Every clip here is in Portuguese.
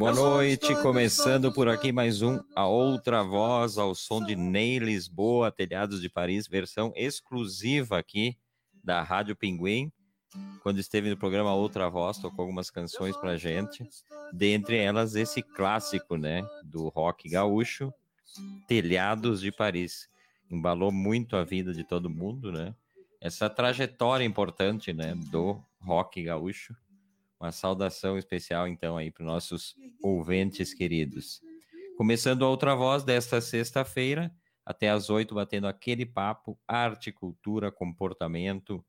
Boa noite, começando por aqui mais um A Outra Voz, ao som de Ney Lisboa, Telhados de Paris, versão exclusiva aqui da Rádio Pinguim. Quando esteve no programa Outra Voz, tocou algumas canções pra gente, dentre elas esse clássico, né, do rock gaúcho, Telhados de Paris. Embalou muito a vida de todo mundo, né? Essa trajetória importante, né, do rock gaúcho uma saudação especial, então, aí para os nossos ouvintes queridos. Começando a outra voz desta sexta-feira, até às oito, batendo aquele papo, arte, cultura, comportamento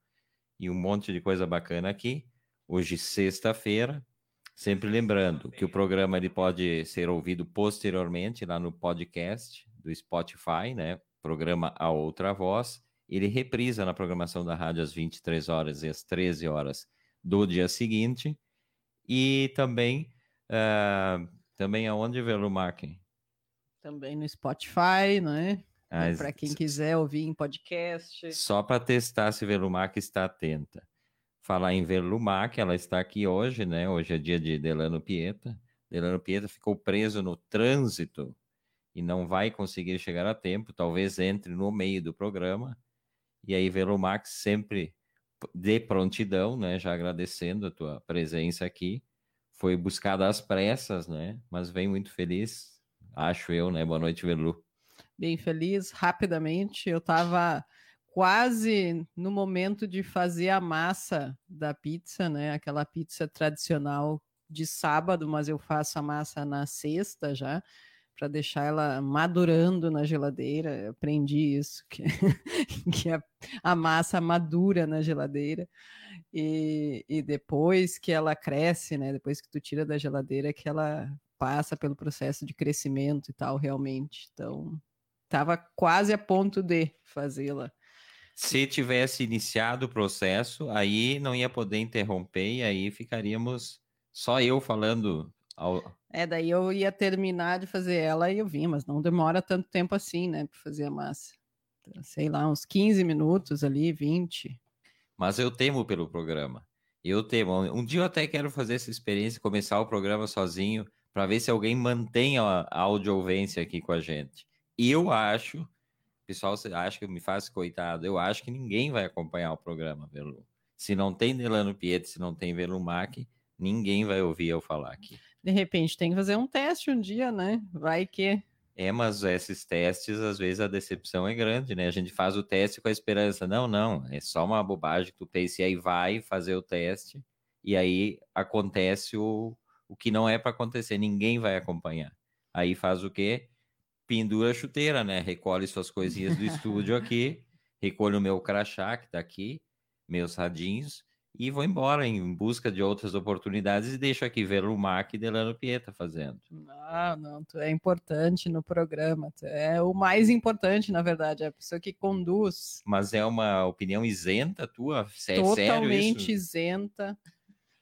e um monte de coisa bacana aqui. Hoje, sexta-feira, sempre lembrando que o programa ele pode ser ouvido posteriormente lá no podcast do Spotify, né? Programa A Outra Voz. Ele reprisa na programação da rádio às 23 horas e às 13 horas do dia seguinte. E também, uh, também aonde, Velumark? Também no Spotify, né? Ah, para quem quiser ouvir em podcast. Só para testar se Velumark está atenta. Falar em Velumark, ela está aqui hoje, né? Hoje é dia de Delano Pieta. Delano Pieta ficou preso no trânsito e não vai conseguir chegar a tempo, talvez entre no meio do programa. E aí Velumark sempre de prontidão, né? Já agradecendo a tua presença aqui. Foi buscada às pressas, né? Mas vem muito feliz, acho eu, né? Boa noite, Velu. Bem feliz, rapidamente. Eu estava quase no momento de fazer a massa da pizza, né? Aquela pizza tradicional de sábado, mas eu faço a massa na sexta já para deixar ela madurando na geladeira. Eu aprendi isso, que, que a, a, massa madura na geladeira. E, e depois que ela cresce, né? Depois que tu tira da geladeira, que ela passa pelo processo de crescimento e tal, realmente. Então, estava quase a ponto de fazê-la. Se tivesse iniciado o processo, aí não ia poder interromper e aí ficaríamos só eu falando ao... É, daí eu ia terminar de fazer ela e eu vim, mas não demora tanto tempo assim, né, para fazer a massa. Então, sei lá, uns 15 minutos ali, 20. Mas eu temo pelo programa. Eu temo. Um dia eu até quero fazer essa experiência, começar o programa sozinho, para ver se alguém mantém a, a audiovência aqui com a gente. E eu acho, pessoal, você acha que eu me faço coitado? Eu acho que ninguém vai acompanhar o programa, Velu. Se não tem Delano Pietro, se não tem Velumac, ninguém vai ouvir eu falar aqui. De repente tem que fazer um teste um dia, né? Vai que. É, mas esses testes, às vezes a decepção é grande, né? A gente faz o teste com a esperança. Não, não, é só uma bobagem que tu pensa e aí vai fazer o teste e aí acontece o, o que não é para acontecer, ninguém vai acompanhar. Aí faz o quê? Pendura a chuteira, né? Recolhe suas coisinhas do estúdio aqui, recolhe o meu crachá que tá aqui, meus radinhos, e vou embora em busca de outras oportunidades e deixo aqui ver o Mac e Delano Pieta fazendo. Não, não, tu é importante no programa, tu é o mais importante, na verdade, é a pessoa que conduz. Mas é uma opinião isenta tua? É Totalmente isenta.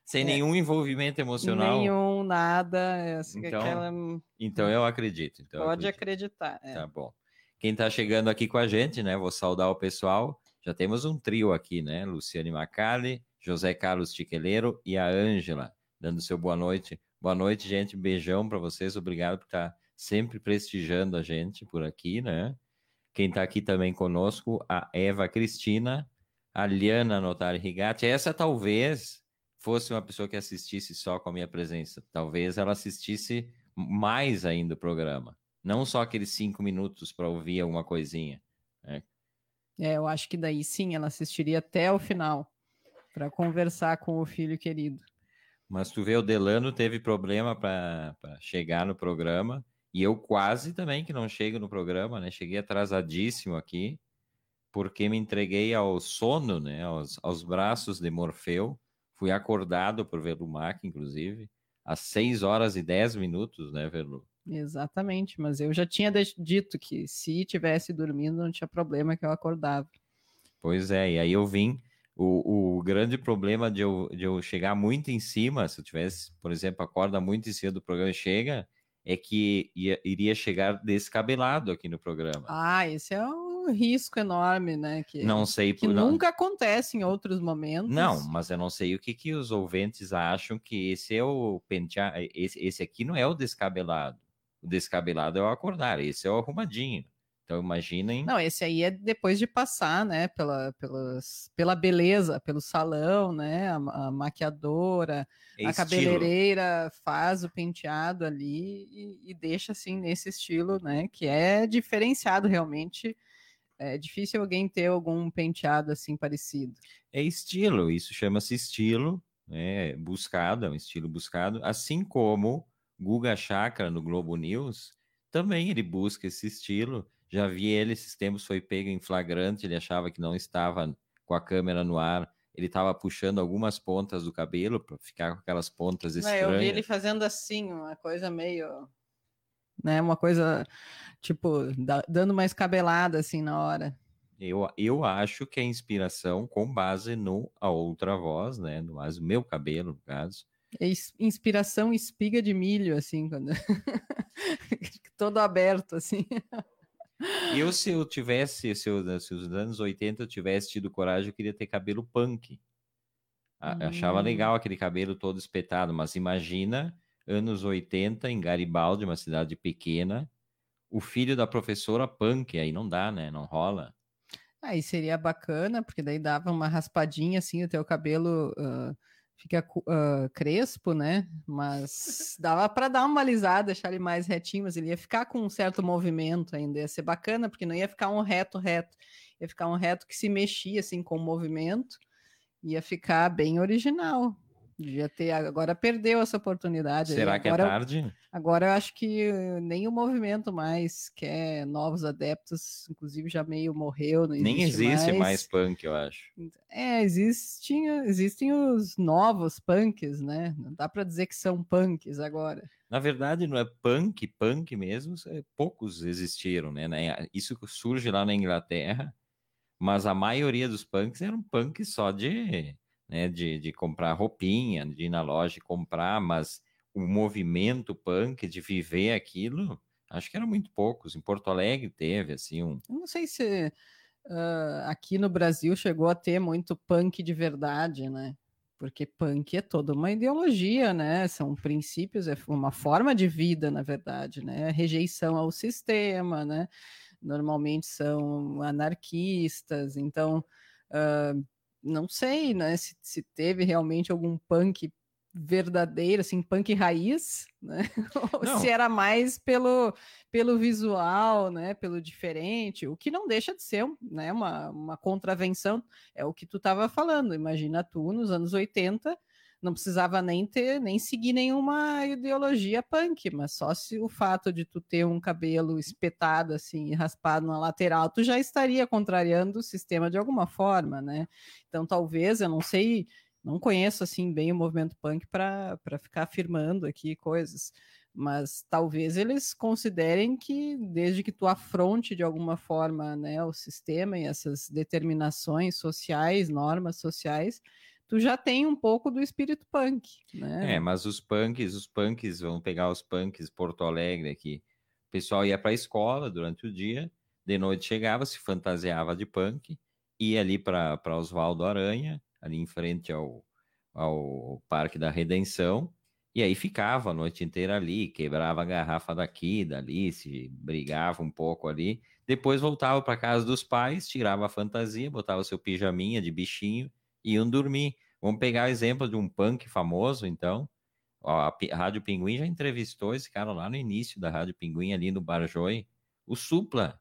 Sem é, nenhum envolvimento emocional? Nenhum, nada. É assim, então, aquela... então eu acredito. Então Pode eu acredito. acreditar. É. Tá bom. Quem está chegando aqui com a gente, né? Vou saudar o pessoal. Já temos um trio aqui, né? Luciane Macali, José Carlos Tiqueleiro e a Ângela, dando seu boa noite. Boa noite, gente. Beijão para vocês. Obrigado por estar sempre prestigiando a gente por aqui, né? Quem está aqui também conosco, a Eva Cristina, a Liana Notari Rigatti. Essa talvez fosse uma pessoa que assistisse só com a minha presença. Talvez ela assistisse mais ainda o programa. Não só aqueles cinco minutos para ouvir alguma coisinha. Né? É, eu acho que daí sim ela assistiria até o final para conversar com o filho querido. Mas tu vê, o Delano teve problema para chegar no programa, e eu quase também que não chego no programa, né? Cheguei atrasadíssimo aqui, porque me entreguei ao sono, né? Aos, aos braços de Morfeu. Fui acordado por Velumac, inclusive, às 6 horas e 10 minutos, né, Velu? Exatamente, mas eu já tinha dito que se tivesse dormindo não tinha problema que eu acordava. Pois é, e aí eu vim o, o grande problema de eu, de eu chegar muito em cima, se eu tivesse, por exemplo, acorda muito em cima do programa e chega, é que ia, iria chegar descabelado aqui no programa. Ah, esse é um risco enorme, né? Que, não sei que não... nunca acontece em outros momentos. Não, mas eu não sei o que, que os ouvintes acham que esse é o penteado. Esse, esse aqui não é o descabelado. O descabelado é o acordar, esse é o arrumadinho. Então imaginem. Não, esse aí é depois de passar, né, pela, pelas, pela beleza, pelo salão, né, a, a maquiadora, é a cabeleireira faz o penteado ali e, e, deixa assim nesse estilo, né, que é diferenciado realmente. É difícil alguém ter algum penteado assim parecido. É estilo, isso chama-se estilo, né, buscado, é um estilo buscado, assim como Guga Chakra no Globo News, também ele busca esse estilo já vi ele esses tempos, foi pego em flagrante, ele achava que não estava com a câmera no ar. Ele estava puxando algumas pontas do cabelo para ficar com aquelas pontas estranhas. eu vi ele fazendo assim, uma coisa meio. Né, uma coisa, tipo, dando uma escabelada assim na hora. Eu, eu acho que é inspiração com base no A Outra Voz, né? No mais, meu cabelo, no caso. É inspiração espiga de milho, assim, quando... todo aberto, assim. Eu, se eu tivesse, se, eu, se os anos 80 eu tivesse tido coragem, eu queria ter cabelo punk. Hum. Achava legal aquele cabelo todo espetado, mas imagina anos 80 em Garibaldi, uma cidade pequena, o filho da professora punk, aí não dá, né? Não rola. Aí seria bacana, porque daí dava uma raspadinha assim, o teu cabelo uh, fica uh, crespo, né? Mas dava para dar uma alisada, deixar ele mais retinho, mas ele ia ficar com um certo movimento ainda. Ia ser bacana, porque não ia ficar um reto, reto. Ia ficar um reto que se mexia assim com o movimento. Ia ficar bem original. Devia ter, agora perdeu essa oportunidade. Será aí. que é agora, tarde? Agora eu acho que nem o movimento mais quer novos adeptos, inclusive já meio morreu. Existe nem existe mais. mais. punk, eu acho. É, existem, existem os novos punks, né? Não dá para dizer que são punks agora. Na verdade, não é punk, punk mesmo, é, poucos existiram, né? Isso surge lá na Inglaterra, mas a maioria dos punks eram punks só de né, de, de comprar roupinha, de ir na loja e comprar, mas o movimento punk de viver aquilo, acho que eram muito poucos. Em Porto Alegre teve, assim, um... Não sei se uh, aqui no Brasil chegou a ter muito punk de verdade, né? Porque punk é toda uma ideologia, né? São princípios, é uma forma de vida, na verdade, né? Rejeição ao sistema, né? Normalmente são anarquistas, então... Uh, não sei, né, se, se teve realmente algum punk verdadeiro, assim, punk raiz, né? Ou se era mais pelo, pelo visual, né? Pelo diferente, o que não deixa de ser né, uma, uma contravenção, é o que tu estava falando. Imagina tu nos anos 80 não precisava nem ter, nem seguir nenhuma ideologia punk, mas só se o fato de tu ter um cabelo espetado assim, raspado na lateral, tu já estaria contrariando o sistema de alguma forma, né? Então talvez, eu não sei, não conheço assim bem o movimento punk para ficar afirmando aqui coisas, mas talvez eles considerem que desde que tu afronte de alguma forma, né, o sistema e essas determinações sociais, normas sociais, tu já tem um pouco do espírito punk, né? É, mas os punks, os punks, vamos pegar os punks Porto Alegre aqui. O pessoal ia para a escola durante o dia, de noite chegava, se fantasiava de punk, ia ali para Oswaldo Aranha, ali em frente ao, ao Parque da Redenção, e aí ficava a noite inteira ali, quebrava a garrafa daqui, dali, se brigava um pouco ali. Depois voltava para casa dos pais, tirava a fantasia, botava seu pijaminha de bichinho iam dormir. Vamos pegar o exemplo de um punk famoso, então. Ó, a Rádio Pinguim já entrevistou esse cara lá no início da Rádio Pinguim, ali no Barjoi. O Supla,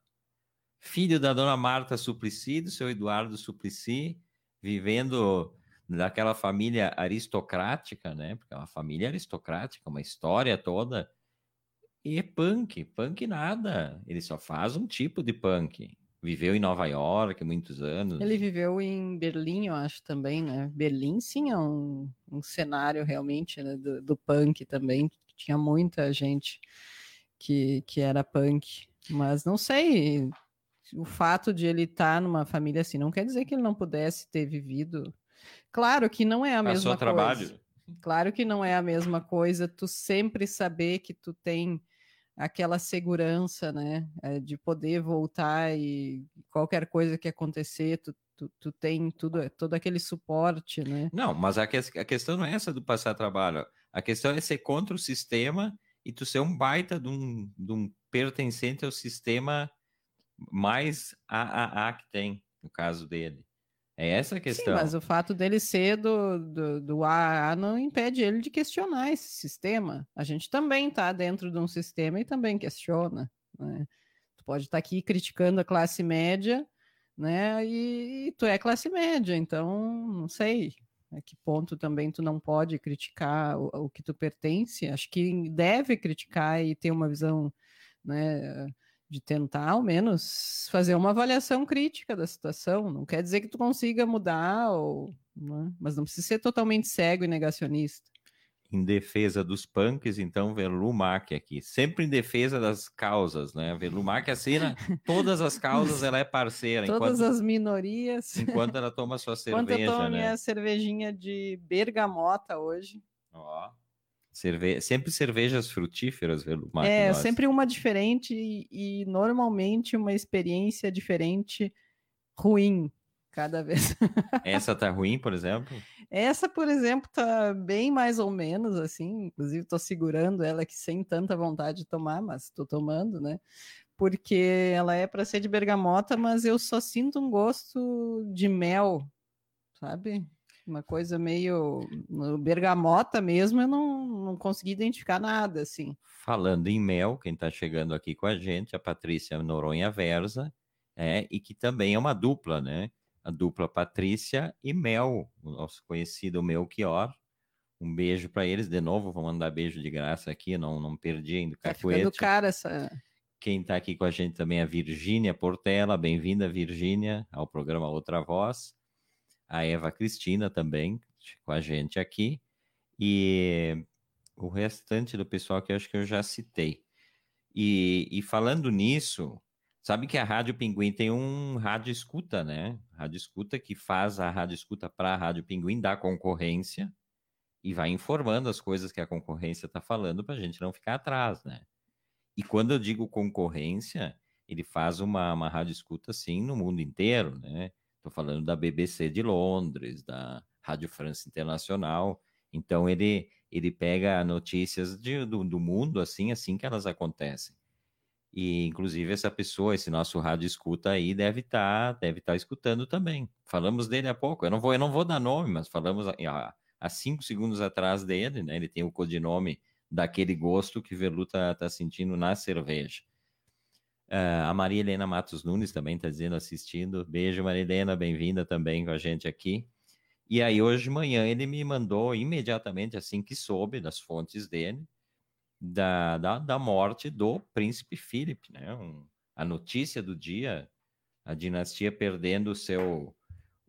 filho da dona Marta Suplicy, do seu Eduardo Suplicy, vivendo daquela família aristocrática, né? Porque é uma família aristocrática, uma história toda. E é punk, punk nada. Ele só faz um tipo de punk. Viveu em Nova York muitos anos. Ele viveu em Berlim, eu acho também, né? Berlim sim é um, um cenário realmente né, do, do, punk também. Tinha muita gente que, que era punk. Mas não sei, o fato de ele estar tá numa família assim não quer dizer que ele não pudesse ter vivido. Claro que não é a Passou mesma trabalho. coisa. Claro que não é a mesma coisa tu sempre saber que tu tem aquela segurança, né, é, de poder voltar e qualquer coisa que acontecer, tu, tu, tu tem tudo, todo aquele suporte, né? Não, mas a, que, a questão não é essa do passar trabalho, a questão é ser contra o sistema e tu ser um baita de um, de um pertencente ao sistema mais AAA que tem, no caso dele. É essa a questão. Sim, mas o fato dele ser do, do, do AA não impede ele de questionar esse sistema. A gente também está dentro de um sistema e também questiona. Né? Tu pode estar tá aqui criticando a classe média, né? E, e, tu é classe média, então não sei a que ponto também tu não pode criticar o, o que tu pertence. Acho que deve criticar e ter uma visão, né? De tentar ao menos fazer uma avaliação crítica da situação. Não quer dizer que tu consiga mudar, ou, né? mas não precisa ser totalmente cego e negacionista. Em defesa dos punks, então, Verlumac aqui. Sempre em defesa das causas, né? Verlumac assina todas as causas, ela é parceira. Todas enquanto, as minorias. Enquanto ela toma sua cerveja, Enquanto eu tomo né? minha cervejinha de bergamota hoje. Ó. Cerve... Sempre cervejas frutíferas, Marcos. É, sempre uma diferente e, e, normalmente uma experiência diferente, ruim, cada vez. Essa tá ruim, por exemplo? Essa, por exemplo, tá bem mais ou menos assim. Inclusive, tô segurando ela aqui sem tanta vontade de tomar, mas tô tomando, né? Porque ela é para ser de bergamota, mas eu só sinto um gosto de mel, sabe? Uma coisa meio bergamota mesmo, eu não, não consegui identificar nada, assim. Falando em mel, quem está chegando aqui com a gente, a Patrícia Noronha Versa, é, e que também é uma dupla, né? A dupla Patrícia e Mel, o nosso conhecido Melchior. Um beijo para eles, de novo, vou mandar beijo de graça aqui, não, não perdi ainda o tá ficando cara essa... Quem está aqui com a gente também é a Virgínia Portela, bem-vinda, Virgínia, ao programa Outra Voz a Eva Cristina também com a gente aqui, e o restante do pessoal que eu acho que eu já citei. E, e falando nisso, sabe que a Rádio Pinguim tem um rádio escuta, né? Rádio escuta que faz a rádio escuta para a Rádio Pinguim da concorrência e vai informando as coisas que a concorrência está falando para a gente não ficar atrás, né? E quando eu digo concorrência, ele faz uma, uma rádio escuta assim no mundo inteiro, né? Estou falando da BBC de Londres, da Rádio France Internacional. Então ele ele pega notícias de, do, do mundo assim, assim que elas acontecem. E inclusive essa pessoa, esse nosso rádio escuta aí deve estar tá, deve estar tá escutando também. Falamos dele há pouco. Eu não vou eu não vou dar nome, mas falamos há, há cinco segundos atrás dele, né? Ele tem o codinome daquele gosto que Verlu está tá sentindo na cerveja. Uh, a Maria Helena Matos Nunes também está dizendo, assistindo. Beijo, Maria Helena, bem-vinda também com a gente aqui. E aí, hoje de manhã, ele me mandou imediatamente, assim que soube das fontes dele, da, da, da morte do príncipe Philip, né? Um, a notícia do dia, a dinastia perdendo o seu,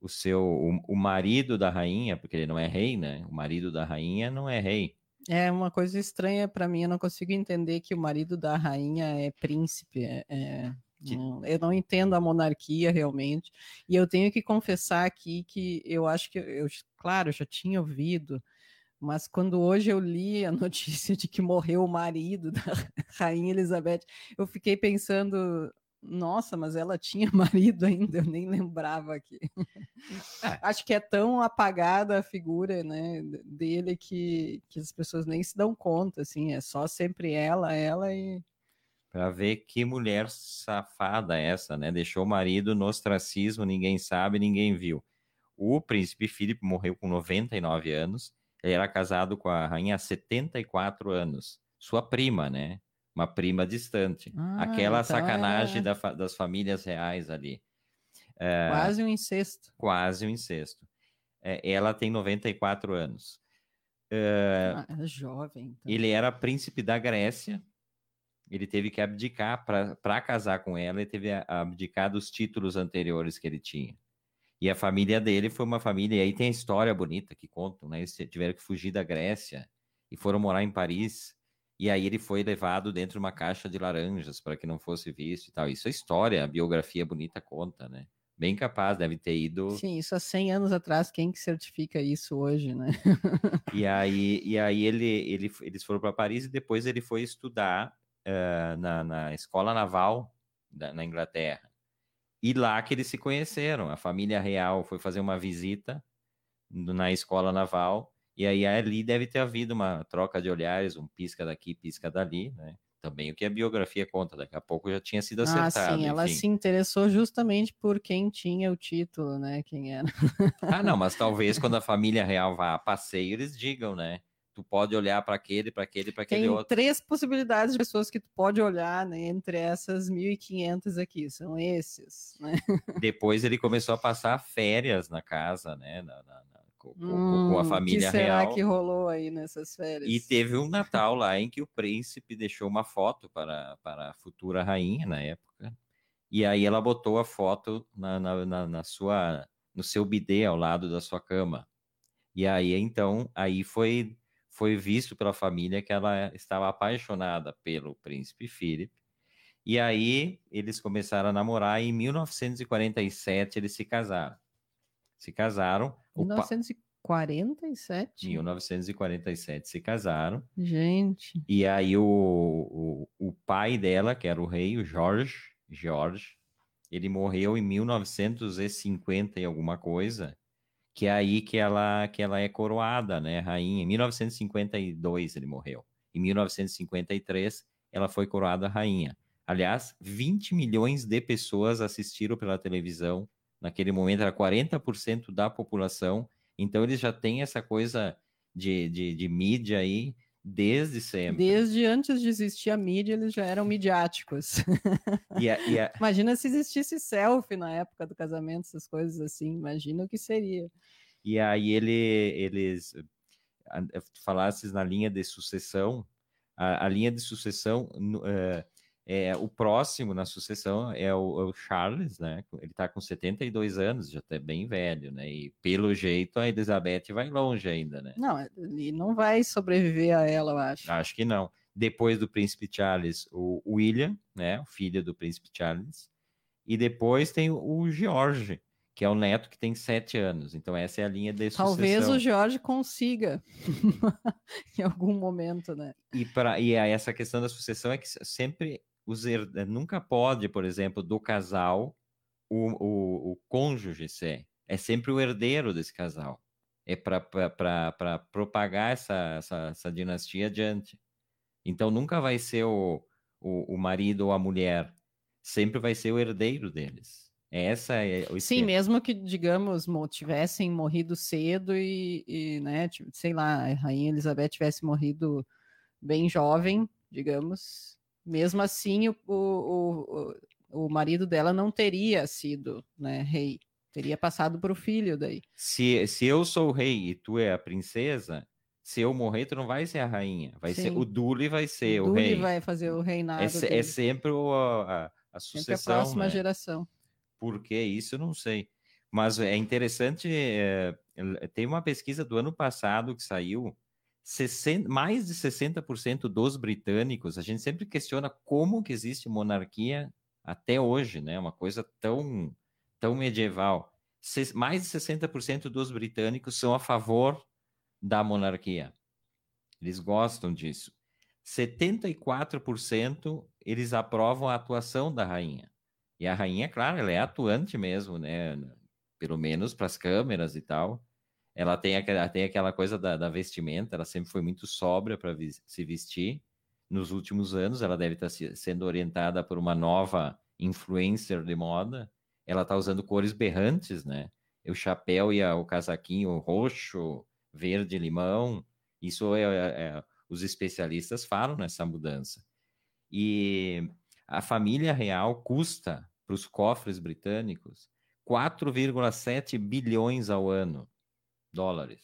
o seu, o, o marido da rainha, porque ele não é rei, né? O marido da rainha não é rei. É uma coisa estranha para mim, eu não consigo entender que o marido da rainha é príncipe. É, é, não, eu não entendo a monarquia realmente. E eu tenho que confessar aqui que eu acho que, eu, claro, eu já tinha ouvido, mas quando hoje eu li a notícia de que morreu o marido da rainha Elizabeth, eu fiquei pensando, nossa, mas ela tinha marido ainda, eu nem lembrava aqui. É. Acho que é tão apagada a figura, né, dele que, que as pessoas nem se dão conta, assim, é só sempre ela, ela e para ver que mulher safada essa, né? Deixou o marido no ostracismo, ninguém sabe, ninguém viu. O príncipe Filipe morreu com 99 anos, ele era casado com a rainha há 74 anos, sua prima, né? Uma prima distante. Ah, Aquela então sacanagem é... da, das famílias reais ali. É, quase um incesto. Quase um incesto. É, ela tem 94 anos. É, ah, é jovem. Então. Ele era príncipe da Grécia. Ele teve que abdicar para casar com ela. Ele teve que abdicar dos títulos anteriores que ele tinha. E a família dele foi uma família. E aí tem a história bonita que contam, né? Eles tiveram que fugir da Grécia e foram morar em Paris e aí ele foi levado dentro de uma caixa de laranjas para que não fosse visto e tal. Isso é história, a biografia bonita conta, né? Bem capaz, deve ter ido. Sim, isso há 100 anos atrás, quem que certifica isso hoje, né? e aí, e aí ele, ele, eles foram para Paris e depois ele foi estudar uh, na, na, escola naval da, na Inglaterra. E lá que eles se conheceram. A família real foi fazer uma visita na escola naval. E aí ali deve ter havido uma troca de olhares, um pisca daqui, pisca dali, né? Também o que a biografia conta, daqui a pouco já tinha sido acertado. Ah, sim, ela enfim. se interessou justamente por quem tinha o título, né? Quem era. ah, não, mas talvez quando a família real vá a passeio, eles digam, né? Tu pode olhar para aquele, para aquele, para aquele Tem outro. três possibilidades de pessoas que tu pode olhar, né? Entre essas 1.500 aqui, são esses, né? Depois ele começou a passar férias na casa, né? Na, na, com, hum, com, a família que será real. que rolou aí nessas férias? E teve um Natal lá em que o príncipe deixou uma foto para, para a futura rainha na época. E aí ela botou a foto na, na, na, na sua no seu bidê ao lado da sua cama. E aí então aí foi foi visto pela família que ela estava apaixonada pelo príncipe Philip. E aí eles começaram a namorar e em 1947 eles se casaram. Se casaram. 1947? 1947 se casaram. Gente. E aí o, o, o pai dela, que era o rei, o George, George, ele morreu em 1950 e alguma coisa, que é aí que ela, que ela é coroada, né, rainha. Em 1952 ele morreu. Em 1953 ela foi coroada rainha. Aliás, 20 milhões de pessoas assistiram pela televisão. Naquele momento era 40% da população. Então eles já têm essa coisa de, de, de mídia aí desde sempre. Desde antes de existir a mídia, eles já eram midiáticos. A, e a... Imagina se existisse selfie na época do casamento, essas coisas assim. Imagina o que seria. E aí ele, eles falasses na linha de sucessão, a, a linha de sucessão uh, é, o próximo na sucessão é o, é o, Charles, né? Ele tá com 72 anos, já tá bem velho, né? E pelo jeito a Elizabeth vai longe ainda, né? Não, ele não vai sobreviver a ela, eu acho. Acho que não. Depois do príncipe Charles, o William, né? O filho do príncipe Charles. E depois tem o George, que é o neto que tem sete anos. Então essa é a linha de Talvez sucessão. Talvez o George consiga em algum momento, né? E, pra, e essa questão da sucessão é que sempre os nunca pode, por exemplo, do casal, o, o, o cônjuge ser. É sempre o herdeiro desse casal. É para propagar essa, essa, essa, dinastia adiante. Então nunca vai ser o, o, o, marido ou a mulher. Sempre vai ser o herdeiro deles. Essa é o Sim, mesmo que, digamos, tivessem morrido cedo e, e, né, sei lá, a Rainha Elizabeth tivesse morrido bem jovem, digamos, mesmo assim, o, o, o, o marido dela não teria sido né, rei. Teria passado para o filho daí. Se, se eu sou o rei e tu é a princesa, se eu morrer, tu não vai ser a rainha. Vai Sim. ser o Dule vai ser o, o rei. vai fazer o reinado. É, é sempre o, a, a sucessão. Sempre a próxima né? geração. Por que isso, eu não sei. Mas é interessante, é, tem uma pesquisa do ano passado que saiu 60, mais de 60% dos britânicos, a gente sempre questiona como que existe monarquia até hoje, né? Uma coisa tão, tão medieval. Se, mais de 60% dos britânicos são a favor da monarquia. Eles gostam disso. 74% eles aprovam a atuação da rainha. E a rainha, claro, ela é atuante mesmo, né? Pelo menos para as câmeras e tal ela tem aquela, tem aquela coisa da, da vestimenta, ela sempre foi muito sóbria para se vestir. Nos últimos anos, ela deve estar tá sendo orientada por uma nova influencer de moda. Ela está usando cores berrantes, né? O chapéu e a, o casaquinho roxo, verde, limão. Isso é, é, é os especialistas falam nessa mudança. E a família real custa para os cofres britânicos 4,7 bilhões ao ano dólares.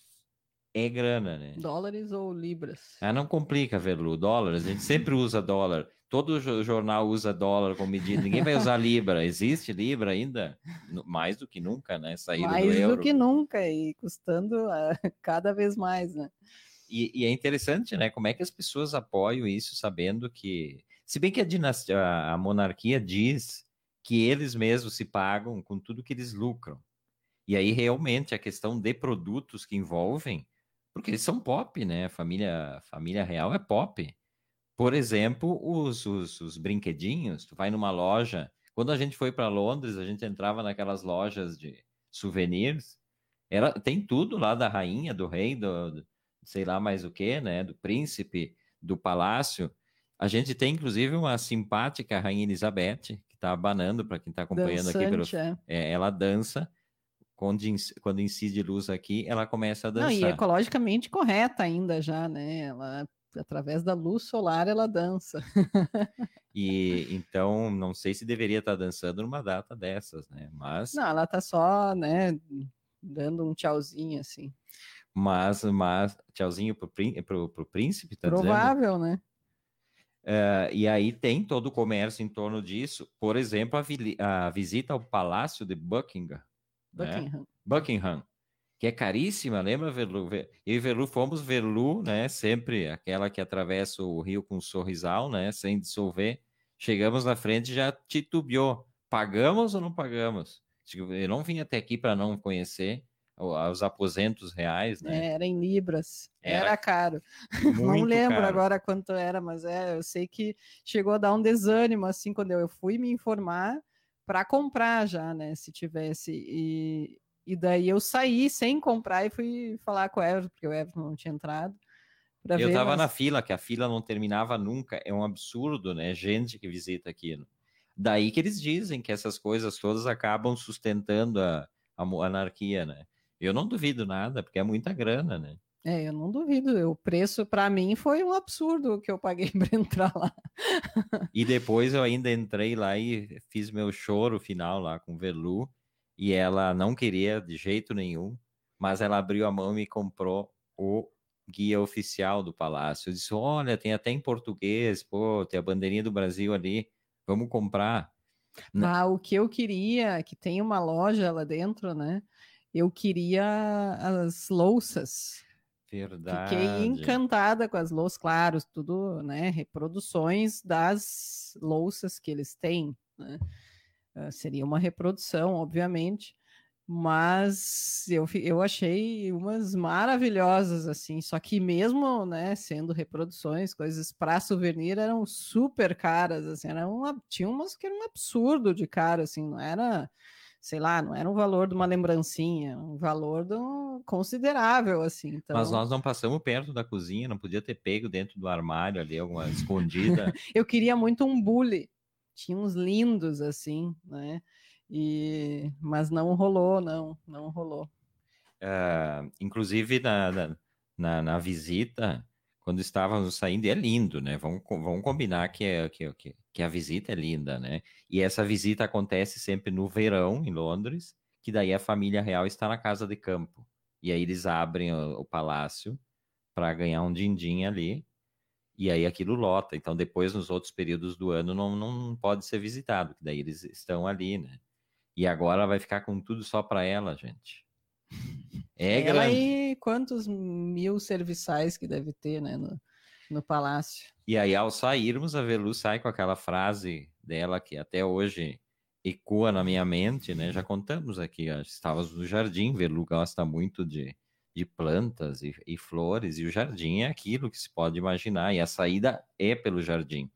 É grana, né? Dólares ou libras? Ah, não complica, Verlu. Dólares, a gente sempre usa dólar. Todo jornal usa dólar como medida. Ninguém vai usar libra. Existe libra ainda? Mais do que nunca, né? Saída mais do euro. do que nunca e custando uh, cada vez mais, né? E, e, é interessante, né? Como é que as pessoas apoiam isso, sabendo que, se bem que a dinastia, a monarquia diz que eles mesmos se pagam com tudo que eles lucram. E aí, realmente, a questão de produtos que envolvem, porque eles são pop, né? Família, família real é pop. Por exemplo, os, os, os brinquedinhos, tu vai numa loja. Quando a gente foi para Londres, a gente entrava naquelas lojas de souvenirs. Era, tem tudo lá da rainha, do rei, do, do sei lá mais o que, né? Do príncipe, do palácio. A gente tem, inclusive, uma simpática rainha Elizabeth, que está abanando para quem está acompanhando Dançante, aqui. Pelo, é. É, ela dança. Quando, quando incide luz aqui, ela começa a dançar. Não, e ecologicamente correta ainda já, né? Ela através da luz solar ela dança. e então não sei se deveria estar dançando numa data dessas, né? Mas não, ela tá só, né, dando um tchauzinho assim. Mas, mas tchauzinho pro, pro, pro príncipe, tá Provável, dizendo? né? Uh, e aí tem todo o comércio em torno disso. Por exemplo, a, a visita ao Palácio de Buckingham. Buckingham. Né? Buckingham que é caríssima, lembra, Verlu? Eu e Verlu fomos Verlu, né? Sempre aquela que atravessa o rio com um sorrisal, né? Sem dissolver. Chegamos na frente já titubeou. Pagamos ou não pagamos? Eu não vim até aqui para não conhecer os aposentos reais, né? É, era em libras, era, era caro. não lembro caro. agora quanto era, mas é, eu sei que chegou a dar um desânimo assim quando eu fui me informar para comprar já, né? Se tivesse e e daí eu saí sem comprar e fui falar com o Everton, porque o Everton não tinha entrado. Eu ver, tava mas... na fila, que a fila não terminava nunca. É um absurdo, né? Gente que visita aquilo. Daí que eles dizem que essas coisas todas acabam sustentando a, a anarquia, né? Eu não duvido nada, porque é muita grana, né? É, eu não duvido. O preço para mim foi um absurdo que eu paguei para entrar lá. e depois eu ainda entrei lá e fiz meu choro final lá com Velu e ela não queria de jeito nenhum, mas ela abriu a mão e me comprou o guia oficial do palácio. Eu disse: Olha, tem até em português, pô, tem a bandeirinha do Brasil ali, vamos comprar. Ah, o que eu queria, que tem uma loja lá dentro, né? Eu queria as louças. Verdade. Fiquei encantada com as louças, claro, tudo, né? Reproduções das louças que eles têm, né? Uh, seria uma reprodução, obviamente, mas eu, eu achei umas maravilhosas, assim, só que mesmo, né, sendo reproduções, coisas para souvenir eram super caras, assim, era uma, tinha umas que eram um absurdo de cara, assim, não era, sei lá, não era um valor de uma lembrancinha, um valor do, considerável, assim. Então... Mas nós não passamos perto da cozinha, não podia ter pego dentro do armário ali, alguma escondida. eu queria muito um bule, tinha uns lindos assim, né? E, mas não rolou, não, não rolou. Uh, inclusive na, na, na, visita, quando estávamos saindo, é lindo, né? Vamos, vamos combinar que, é, que, que, que a visita é linda, né? E essa visita acontece sempre no verão, em Londres, que daí a família real está na casa de campo. E aí eles abrem o, o palácio para ganhar um din-din ali e aí aquilo lota. Então, depois, nos outros períodos do ano, não, não pode ser visitado, que daí eles estão ali, né? E agora vai ficar com tudo só para ela, gente. É ela grande. e quantos mil serviçais que deve ter, né, no, no palácio. E aí, ao sairmos, a Velu sai com aquela frase dela que até hoje ecoa na minha mente, né? Já contamos aqui, estávamos no jardim, Velu gosta muito de de plantas e, e, flores, e o jardim é aquilo que se pode imaginar, e a saída é pelo jardim.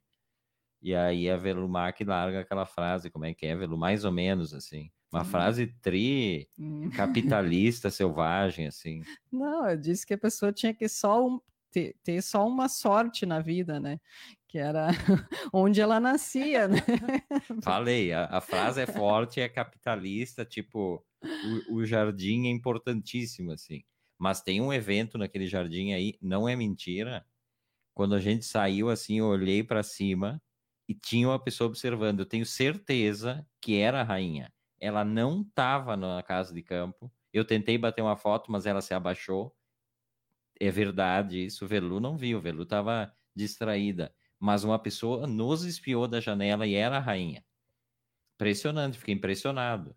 E aí a Velumac larga aquela frase, como é que é, Velu? Mais ou menos assim. Uma hum. frase tri hum. capitalista, selvagem, assim. Não, eu disse que a pessoa tinha que só um, ter, ter só uma sorte na vida, né? Que era onde ela nascia, né? Falei, a, a frase é forte, é capitalista, tipo, o, o jardim é importantíssimo, assim. Mas tem um evento naquele jardim aí, não é mentira. Quando a gente saiu assim, eu olhei para cima e tinha uma pessoa observando. Eu tenho certeza que era a rainha. Ela não estava na casa de campo. Eu tentei bater uma foto, mas ela se abaixou. É verdade isso. O Velu não viu. O Velu estava distraída. Mas uma pessoa nos espiou da janela e era a rainha. Impressionante, fiquei impressionado.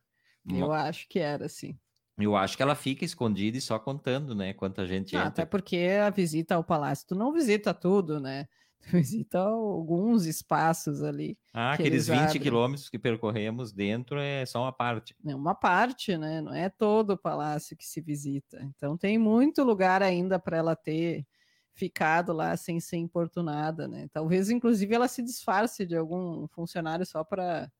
Eu uma... acho que era, sim. Eu acho que ela fica escondida e só contando, né? Quanta gente ah, Até porque a visita ao palácio, tu não visita tudo, né? Tu visita alguns espaços ali. Ah, aqueles 20 abrem. quilômetros que percorremos dentro é só uma parte. É uma parte, né? Não é todo o palácio que se visita. Então tem muito lugar ainda para ela ter ficado lá sem ser importunada, né? Talvez, inclusive, ela se disfarce de algum funcionário só para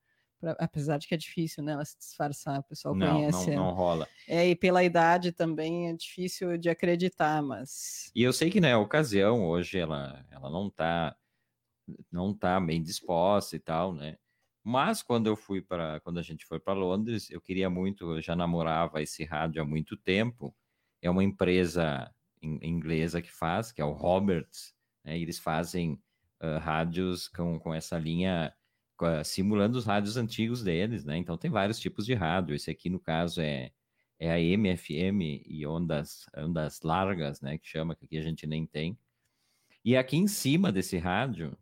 apesar de que é difícil, né? Ela se disfarçar, o pessoal não, conhece. Não, não rola. É, e pela idade também é difícil de acreditar, mas. E eu sei que na né, ocasião, hoje, ela, ela não tá não tá bem disposta e tal, né? Mas quando eu fui para, quando a gente foi para Londres, eu queria muito, eu já namorava esse rádio há muito tempo. É uma empresa inglesa que faz, que é o Roberts, né? Eles fazem uh, rádios com, com essa linha simulando os rádios antigos deles, né? Então tem vários tipos de rádio. Esse aqui no caso é é a MFM e ondas ondas largas, né? Que chama que aqui a gente nem tem. E aqui em cima desse rádio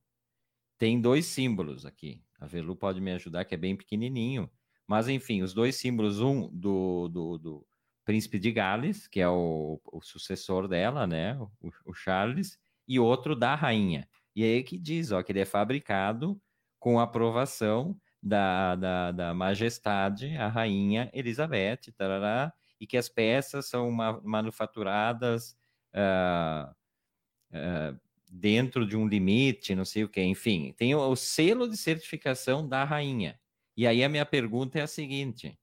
tem dois símbolos aqui. A Velu pode me ajudar, que é bem pequenininho. Mas, enfim, os dois símbolos, um do, do, do príncipe de Gales, que é o, o sucessor dela, né, o, o, Charles, e outro da rainha. E aí que diz, ó, que ele é fabricado com aprovação da, da, da majestade, a rainha Elizabeth, tarará, e que as peças são ma manufaturadas uh, uh, dentro de um limite, não sei o que, enfim, tem o, o selo de certificação da rainha. E aí a minha pergunta é a seguinte: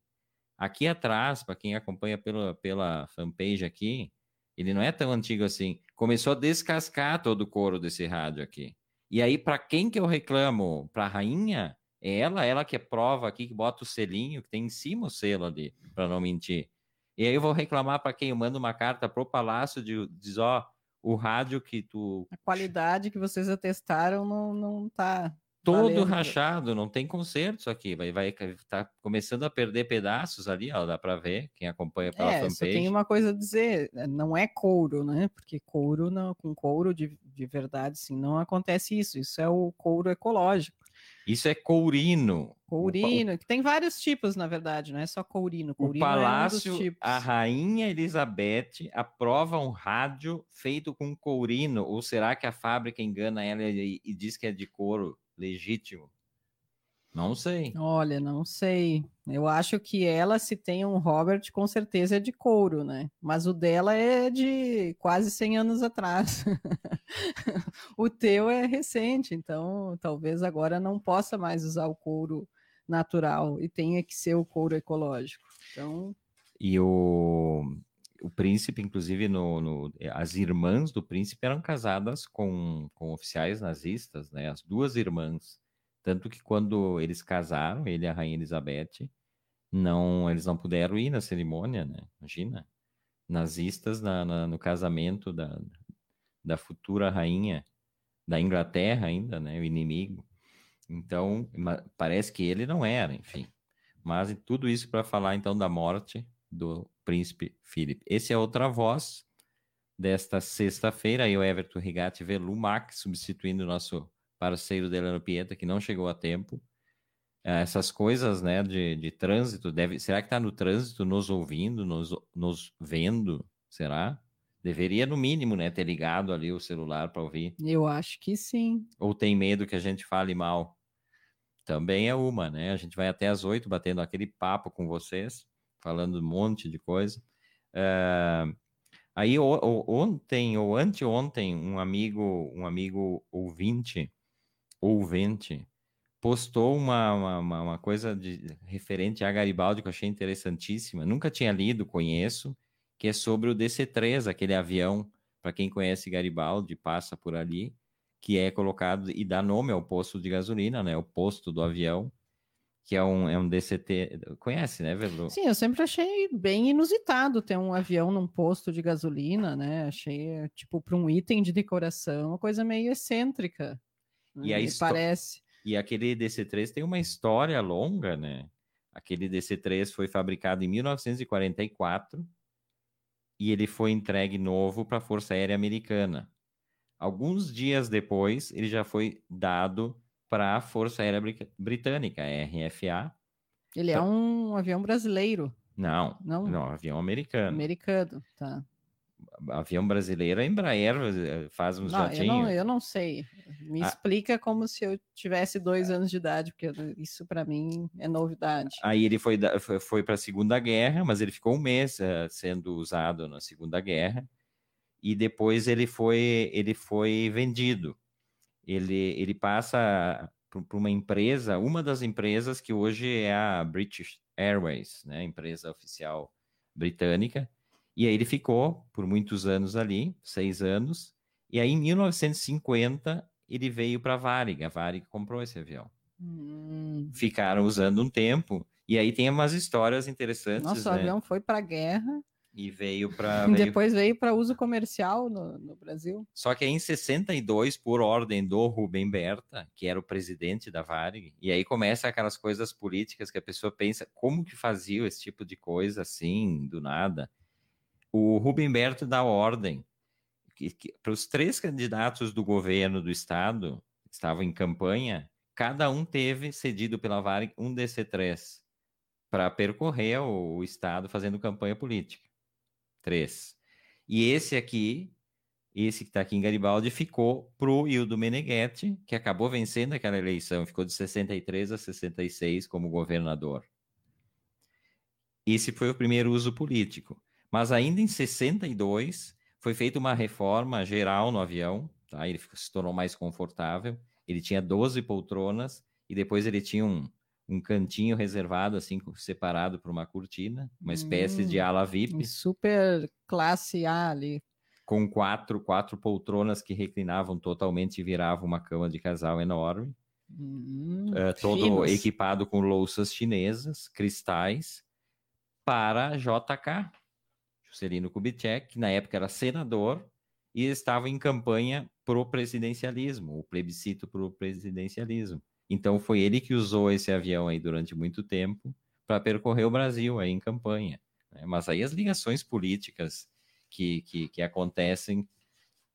aqui atrás, para quem acompanha pela, pela fanpage aqui, ele não é tão antigo assim. Começou a descascar todo o couro desse rádio aqui. E aí, para quem que eu reclamo? Para a rainha? É ela, ela que é prova aqui, que bota o selinho, que tem em cima o selo ali, para não mentir. E aí eu vou reclamar para quem eu mando uma carta pro palácio de diz, ó, o rádio que tu. A qualidade que vocês atestaram não, não tá. Todo valendo. rachado, não tem conserto isso aqui. Vai, vai tá começando a perder pedaços ali, ó, dá para ver, quem acompanha pela é, fanpage. Só tem uma coisa a dizer, é, não é couro, né? Porque couro, não, com couro de, de verdade, sim, não acontece isso. Isso é o couro ecológico. Isso é courino. Courino, que tem vários tipos, na verdade, não é só courino. courino o palácio, é um a rainha Elizabeth aprova um rádio feito com courino, ou será que a fábrica engana ela e, e diz que é de couro legítimo? Não sei. Olha, não sei. Eu acho que ela, se tem um Robert, com certeza é de couro, né? Mas o dela é de quase 100 anos atrás. o teu é recente, então talvez agora não possa mais usar o couro natural e tenha que ser o couro ecológico. Então. E o, o príncipe, inclusive, no, no, as irmãs do príncipe eram casadas com, com oficiais nazistas, né? As duas irmãs. Tanto que quando eles casaram, ele e a rainha Elizabeth, não, eles não puderam ir na cerimônia, né? Imagina. Nazistas na, na, no casamento da, da futura rainha da Inglaterra ainda, né? O inimigo. Então, parece que ele não era, enfim. Mas tudo isso para falar então da morte do príncipe Philip. Esse é outra voz desta sexta-feira, aí o Everton Rigatti Velumac, substituindo o nosso parceiro Delano Pieta, que não chegou a tempo. É, essas coisas, né, de, de trânsito, deve, será que está no trânsito nos ouvindo, nos, nos vendo? Será? Deveria, no mínimo, né, ter ligado ali o celular para ouvir. Eu acho que sim. Ou tem medo que a gente fale mal? Também é uma, né? A gente vai até às oito batendo aquele papo com vocês, falando um monte de coisa. É... Aí ontem ou anteontem, um amigo, um amigo ouvinte ouvinte postou uma, uma, uma, coisa de, referente a Garibaldi que eu achei interessantíssima. Nunca tinha lido, conheço, que é sobre o DC-3, aquele avião, para quem conhece Garibaldi, passa por ali, que é colocado e dá nome ao posto de gasolina, né? O posto do avião, que é um, é um DCT. Conhece, né, Velu? Sim, eu sempre achei bem inusitado ter um avião num posto de gasolina, né? Achei, tipo, para um item de decoração, uma coisa meio excêntrica. E aí parece. E aquele DC-3 tem uma história longa, né? Aquele DC-3 foi fabricado em 1944 e ele foi entregue novo para a Força Aérea Americana. Alguns dias depois, ele já foi dado para a Força Aérea Britânica, a RFA. Ele é então, é um avião brasileiro. Não, não, não, avião americano. Americano, tá avião brasileiro, a Embraer eh, faz uns não, jatinhos. Eu não, eu não sei. Me ah, explica como se eu tivesse dois anos de idade, porque isso para mim é novidade. Aí ele foi, foi, para a Segunda Guerra, mas ele ficou um mês uh, sendo usado na Segunda Guerra. e depois ele foi, ele foi vendido. Ele, ele passa para uma empresa, uma das empresas que hoje é a British Airways, né, empresa oficial britânica, e aí ele ficou por muitos anos ali, seis anos, e aí em 1950 ele veio para a Varig, a Varig comprou esse avião. Hum. Ficaram usando um tempo, e aí tem umas histórias interessantes. Nossa, né? o avião foi para a guerra. E veio para. Depois veio para uso comercial no, no, Brasil. Só que em 62, por ordem do Rubem Berta, que era o presidente da Varig, e aí começa aquelas coisas políticas que a pessoa pensa, como que fazia esse tipo de coisa assim, do nada? O Rubem Berta dá ordem que, que para os três candidatos do governo do estado, que estavam em campanha, cada um teve cedido pela Varig um DC-3 para percorrer o, o estado fazendo campanha política. Três. E esse aqui, esse que está aqui em Garibaldi, ficou pro Hildo Meneghetti, que acabou vencendo aquela eleição, ficou de 63 a 66 como governador. Esse foi o primeiro uso político. Mas ainda em 62 foi feita uma reforma geral no avião, tá? Ele se tornou mais confortável. Ele tinha 12 poltronas e depois ele tinha um, um cantinho reservado, assim, separado por uma cortina, uma espécie hum, de ala VIP. Super classe A ali. Com quatro, quatro poltronas que reclinavam totalmente e viravam uma cama de casal enorme. Hum, uh, todo finos. equipado com louças chinesas, cristais, para JK, Juscelino Kubitschek, que na época era senador e estava em campanha pro presidencialismo, o plebiscito pro presidencialismo. Então foi ele que usou esse avião aí durante muito tempo para percorrer o Brasil aí em campanha. Né? Mas aí as ligações políticas que, que, que, acontecem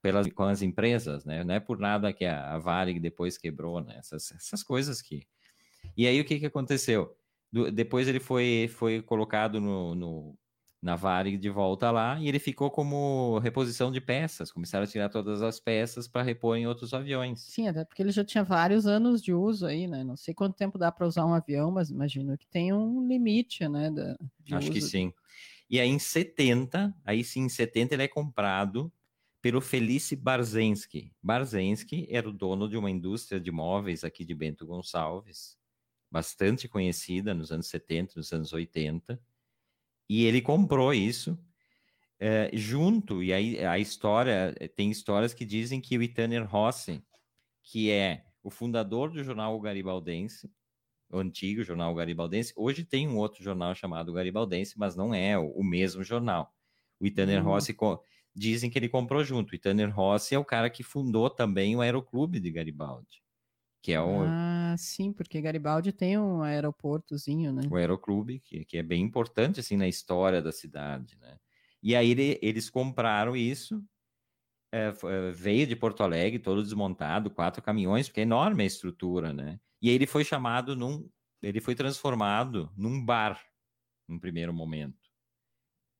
pelas, com as empresas, né? Não é por nada que a, a Varig depois quebrou, né? Essas, essas coisas que... E aí o que, que aconteceu? Do, depois ele foi, foi colocado no, no na Varig de volta lá e ele ficou como reposição de peças. Começaram a tirar todas as peças para repor em outros aviões. Sim, até porque ele já tinha vários anos de uso aí, né? Não sei quanto tempo dá para usar um avião, mas imagino que tem um limite, né? Da, Acho que sim. E aí em 70, aí sim em 70 ele é comprado pelo Felice Barzensky. Barzensky era o dono de uma indústria de móveis aqui de Bento Gonçalves, bastante conhecida nos anos 70, nos anos 80 e ele comprou isso é, junto, e aí a história, eh, tem histórias que dizem que o Itaner Rossi, que é o fundador do jornal Garibaldense, o antigo jornal Garibaldense, hoje tem um outro jornal chamado Garibaldense, mas não é o, o mesmo jornal. O Itaner uhum. Rossi, dizem que ele comprou junto. O Itaner Rossi é o cara que fundou também o Aeroclube de Garibaldi que é o... Ah, sim, porque Garibaldi tem um aeroportozinho, né? O aeroclube, que, que é bem importante, assim, na história da cidade, né? E aí ele, eles compraram isso, é, veio de Porto Alegre, todo desmontado, quatro caminhões, porque é enorme a estrutura, né? E aí ele foi chamado num... Ele foi transformado num bar, num primeiro momento.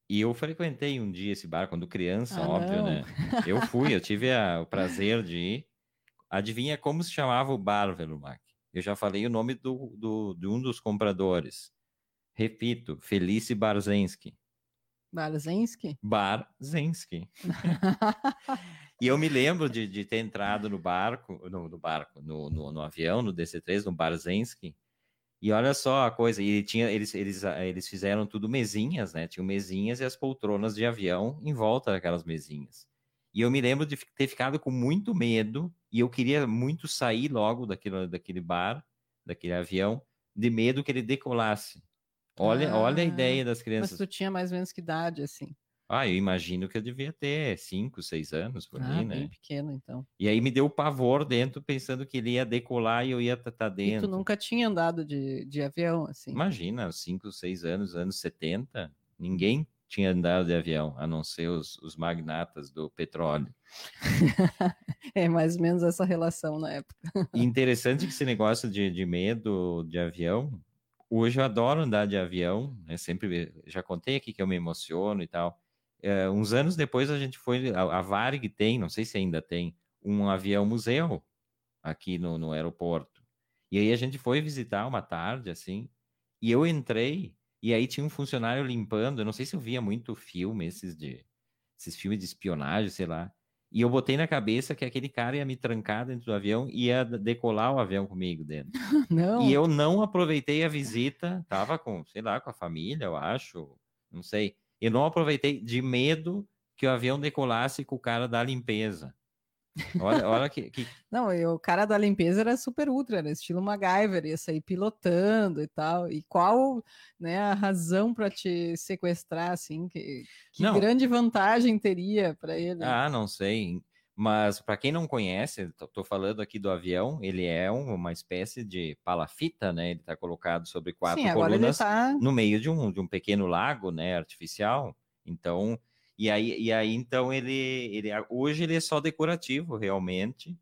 E eu frequentei um dia esse bar, quando criança, ah, óbvio, não. né? Eu fui, eu tive a, o prazer de ir. Adivinha como se chamava o bar, Velumac? Eu já falei o nome do, do, de um dos compradores. Repito, Felice Barzensky. Barzensky? Barzensky. e eu me lembro de, de ter entrado no barco, no, no barco, no, no, no, avião, no DC-3, no Barzensky. E olha só a coisa, e tinha, eles, eles, eles fizeram tudo mesinhas, né? Tinham mesinhas e as poltronas de avião em volta daquelas mesinhas. E eu me lembro de ter ficado com muito medo e eu queria muito sair logo daquele, daquele bar, daquele avião, de medo que ele decolasse. Olha, ah, olha a ideia das crianças. Mas tu tinha mais ou menos que idade, assim? Ah, eu imagino que eu devia ter cinco, seis anos por ah, aí, né? bem pequeno, então. E aí me deu pavor dentro, pensando que ele ia decolar e eu ia estar tá, tá dentro. E tu nunca tinha andado de, de avião, assim? Imagina, cinco, seis anos, anos 70, ninguém tinha andado de avião, a não ser os, os magnatas do petróleo. é mais ou menos essa relação na época. interessante que esse negócio de, de medo de avião, hoje eu adoro andar de avião, né? sempre já contei aqui que eu me emociono e tal. É, uns anos depois a gente foi, a, a Varig tem, não sei se ainda tem, um avião museu aqui no, no aeroporto. E aí a gente foi visitar uma tarde, assim, e eu entrei e aí tinha um funcionário limpando, eu não sei se eu via muito filme esses de esses filmes de espionagem, sei lá. E eu botei na cabeça que aquele cara ia me trancar dentro do avião e ia decolar o avião comigo dentro. Não. E eu não aproveitei a visita, tava com, sei lá, com a família, eu acho, não sei. Eu não aproveitei de medo que o avião decolasse com o cara da limpeza. Olha, olha que, que... Não, o cara da limpeza era super ultra, era estilo MacGyver, ia sair pilotando e tal. E qual né, a razão para te sequestrar, assim? Que, que grande vantagem teria para ele? Ah, não sei. Mas para quem não conhece, estou falando aqui do avião, ele é um, uma espécie de palafita, né? Ele está colocado sobre quatro Sim, colunas tá... no meio de um, de um pequeno lago, né? Artificial. Então, e aí, e aí então ele, ele hoje ele é só decorativo realmente.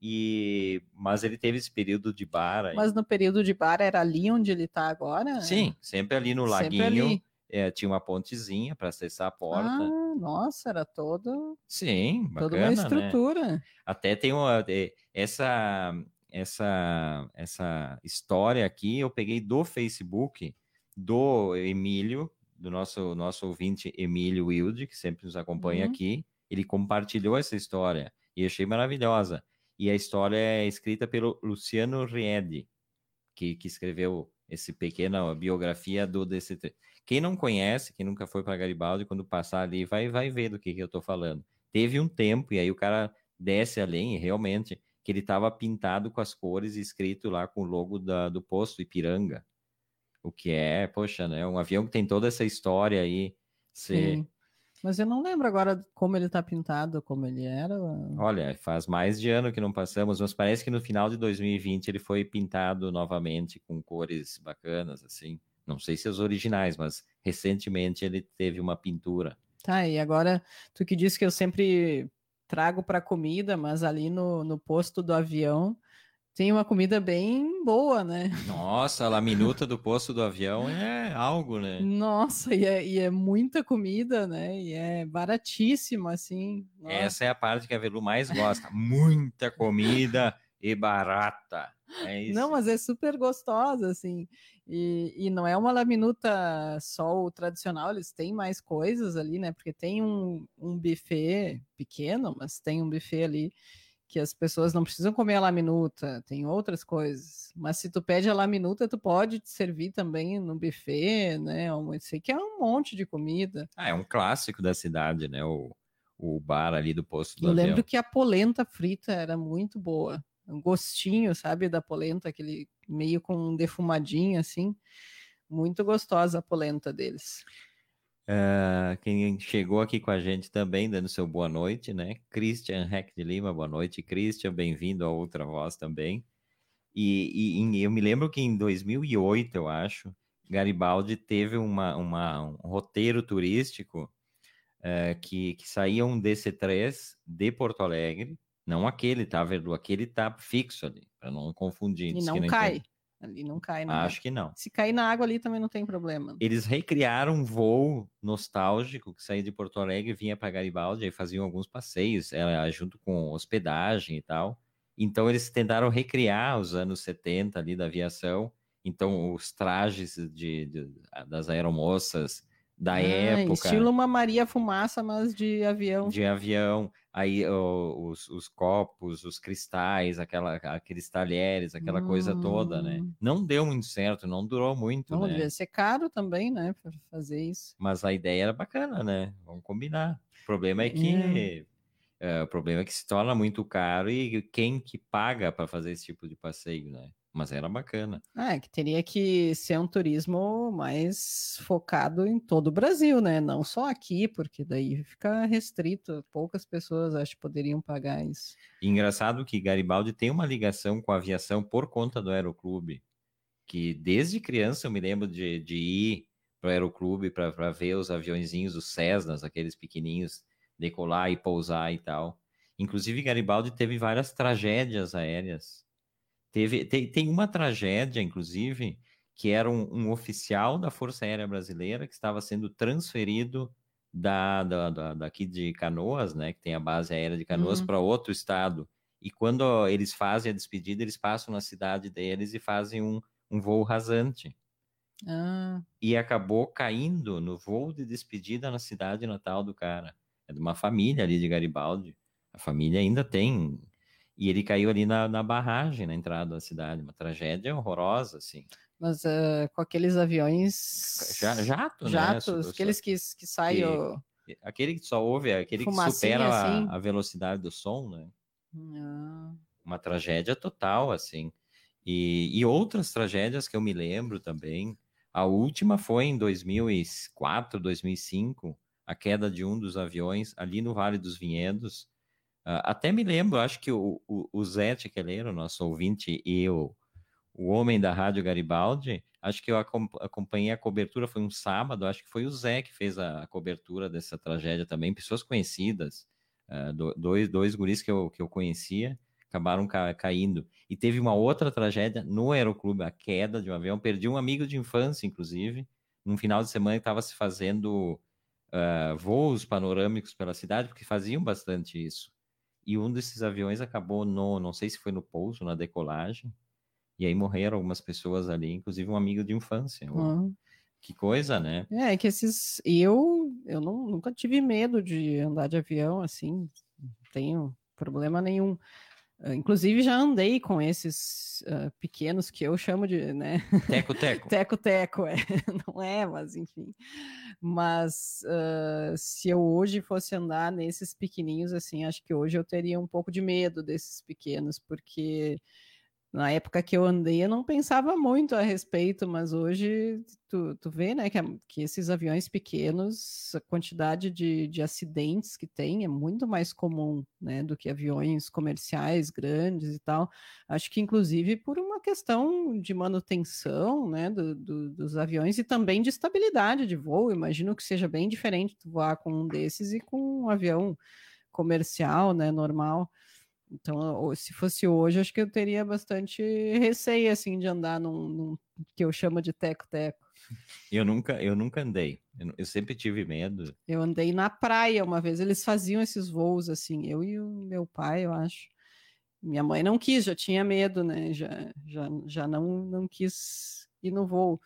E mas ele teve esse período de bar. Aí. Mas no período de bar era ali onde ele está agora? Sim, sempre ali no laguinho. É, tinha uma pontezinha para acessar a porta. Ah, nossa, era todo. Sim, bacana, toda uma né? estrutura. Né? Até tem uma é, essa essa essa história aqui eu peguei do Facebook do Emílio do nosso, nosso ouvinte Emílio Wilde, que sempre nos acompanha uhum. aqui. Ele compartilhou essa história e achei maravilhosa. E a história é escrita pelo Luciano Riedi, que, que escreveu essa pequena biografia do DC3. Quem não conhece, quem nunca foi para Garibaldi, quando passar ali, vai, vai ver do que, que eu estou falando. Teve um tempo, e aí o cara desce além, realmente, que ele estava pintado com as cores escrito lá com o logo da, do posto Ipiranga. O que é, poxa, né? Um avião que tem toda essa história aí. Ser... Sim. Mas eu não lembro agora como ele tá pintado, como ele era. Olha, faz mais de ano que não passamos, mas parece que no final de 2020 ele foi pintado novamente com cores bacanas, assim. Não sei se os originais, mas recentemente ele teve uma pintura. Tá, e agora tu que disse que eu sempre trago para comida, mas ali no, no posto do avião tem uma comida bem boa, né? Nossa, a laminuta do posto do avião é algo, né? Nossa, e é, e é muita comida, né? E é baratíssima, assim. Nossa. Essa é a parte que a Velu mais gosta. Muita comida e barata. É isso. Não, mas é super gostosa, assim. E, e não é uma laminuta só o tradicional, eles têm mais coisas ali, né? Porque tem um, um buffet pequeno, mas tem um buffet ali que as pessoas não precisam comer a laminuta, tem outras coisas. Mas se tu pede a laminuta, tu pode te servir também no buffet, né? Sei que é um monte de comida. Ah, é um clássico da cidade, né? O, o bar ali do posto do Eu avião. lembro que a polenta frita era muito boa. Um gostinho, sabe, da polenta, aquele meio com um defumadinho assim. Muito gostosa a polenta deles. Uh, quem chegou aqui com a gente também, dando seu boa noite, né? Christian Heck de Lima, boa noite. Christian, bem-vindo a Outra Voz também. E, e, e, eu me lembro que em 2008, eu acho, Garibaldi teve uma, uma um roteiro turístico uh, que, que saía um DC-3 de Porto Alegre, não aquele, tá, Verdu? Aquele tá fixo ali, para não confundir. E não cai. Ali não cai na Acho água. que não. Se cair na água ali também não tem problema. Eles recriaram um voo nostálgico que saía de Porto Alegre e vinha para Garibaldi, aí faziam alguns passeios, era junto com hospedagem e tal. Então eles tentaram recriar os anos 70 ali da aviação. Então os trajes de, de das aeromoças da ah, época. Estilo uma Maria Fumaça, mas de avião. De avião aí os, os, copos, os cristais, aquela, aqueles talheres, aquela hum. coisa toda, né? Hum. Não deu muito certo, não durou muito, não, né? Devia ser caro também, né, para fazer isso. Mas a ideia era bacana, né? Vamos combinar. O problema é que é. É, o problema é que se torna muito caro e quem que paga para fazer esse tipo de passeio, né? Mas era bacana. Ah, é que teria que ser um turismo mais focado em todo o Brasil, né? Não só aqui, porque daí fica restrito. Poucas pessoas acho que poderiam pagar isso. Engraçado que Garibaldi tem uma ligação com a aviação por conta do Aeroclube, que desde criança eu me lembro de, de ir para o Aeroclube para ver os aviãozinhos, os Cessnas, aqueles pequenininhos, decolar e pousar e tal. Inclusive, Garibaldi teve várias tragédias aéreas Teve, tem, tem uma tragédia, inclusive, que era um, um, oficial da Força Aérea Brasileira que estava sendo transferido da, da, da daqui de Canoas, né, que tem a base aérea de Canoas, uhum. para outro estado. E quando eles fazem a despedida, eles passam na cidade deles e fazem um, um voo rasante. Ah. E acabou caindo no voo de despedida na cidade natal do cara. é de uma família ali de Garibaldi. A família ainda tem. E ele caiu ali na, na barragem, na entrada da cidade. Uma tragédia horrorosa, assim. Mas uh, com aqueles aviões. Ja, jato, Jatos, né? aqueles que, que saem. o- Aquele que só ouve, aquele que supera a- assim. a, velocidade do som, né? Ah, Uma tragédia total, assim. E, e outras tragédias que eu me lembro também. A última foi em 2004, 2005, a queda de um dos aviões ali no Vale dos Vinhedos. Ah, até me lembro, acho que o, o, o Zé Tiqueleiro, nosso ouvinte, e o, o homem da Rádio Garibaldi, acho que eu acom- acompanhei a cobertura, foi um sábado, acho que foi o Zé que fez a cobertura dessa tragédia também, pessoas conhecidas, do- dois, dois guris que eu, que eu conhecia, acabaram ca- caindo. E teve uma outra tragédia no Aeroclube, a queda de um avião. Perdi um amigo de infância, inclusive, num final de semana estava se fazendo ah, voos panorâmicos pela cidade, porque faziam bastante isso. E um desses aviões acabou no, não sei se foi no pouso, na decolagem, e aí morreram algumas pessoas ali, inclusive um amigo de infância. ah. Que coisa, né? É, que esses. Eu, eu não, nunca tive medo de andar de avião, assim, não tenho problema nenhum. Ah, Inclusive, já andei com esses ah, pequenos que eu chamo de, né? Teco, teco. Teco-teco, é. Não é, mas enfim. Mas ah, se eu hoje fosse andar nesses pequenininhos, assim, acho que hoje eu teria um pouco de medo desses pequenos, porque na época que eu andei eu não pensava muito a respeito, mas hoje tu, tu vê, né, que, que esses aviões pequenos, a quantidade de, de acidentes que tem é muito mais comum, né, do que aviões comerciais grandes e tal. Acho que inclusive por uma questão de manutenção, né, do- do- dos aviões e também de estabilidade de voo. Imagino que seja bem diferente tu voar com um desses e com um avião comercial, né, normal. Então, se fosse hoje, acho que eu teria bastante receio, assim, de andar num, num que eu chamo de teco-teco. Eu nunca, eu nunca andei. Eu, eu sempre tive medo. Eu andei na praia uma vez, eles faziam esses voos, assim, eu e o meu pai, eu acho. Minha mãe não quis, já tinha medo, né? Já, já, já não, não quis ir no voo.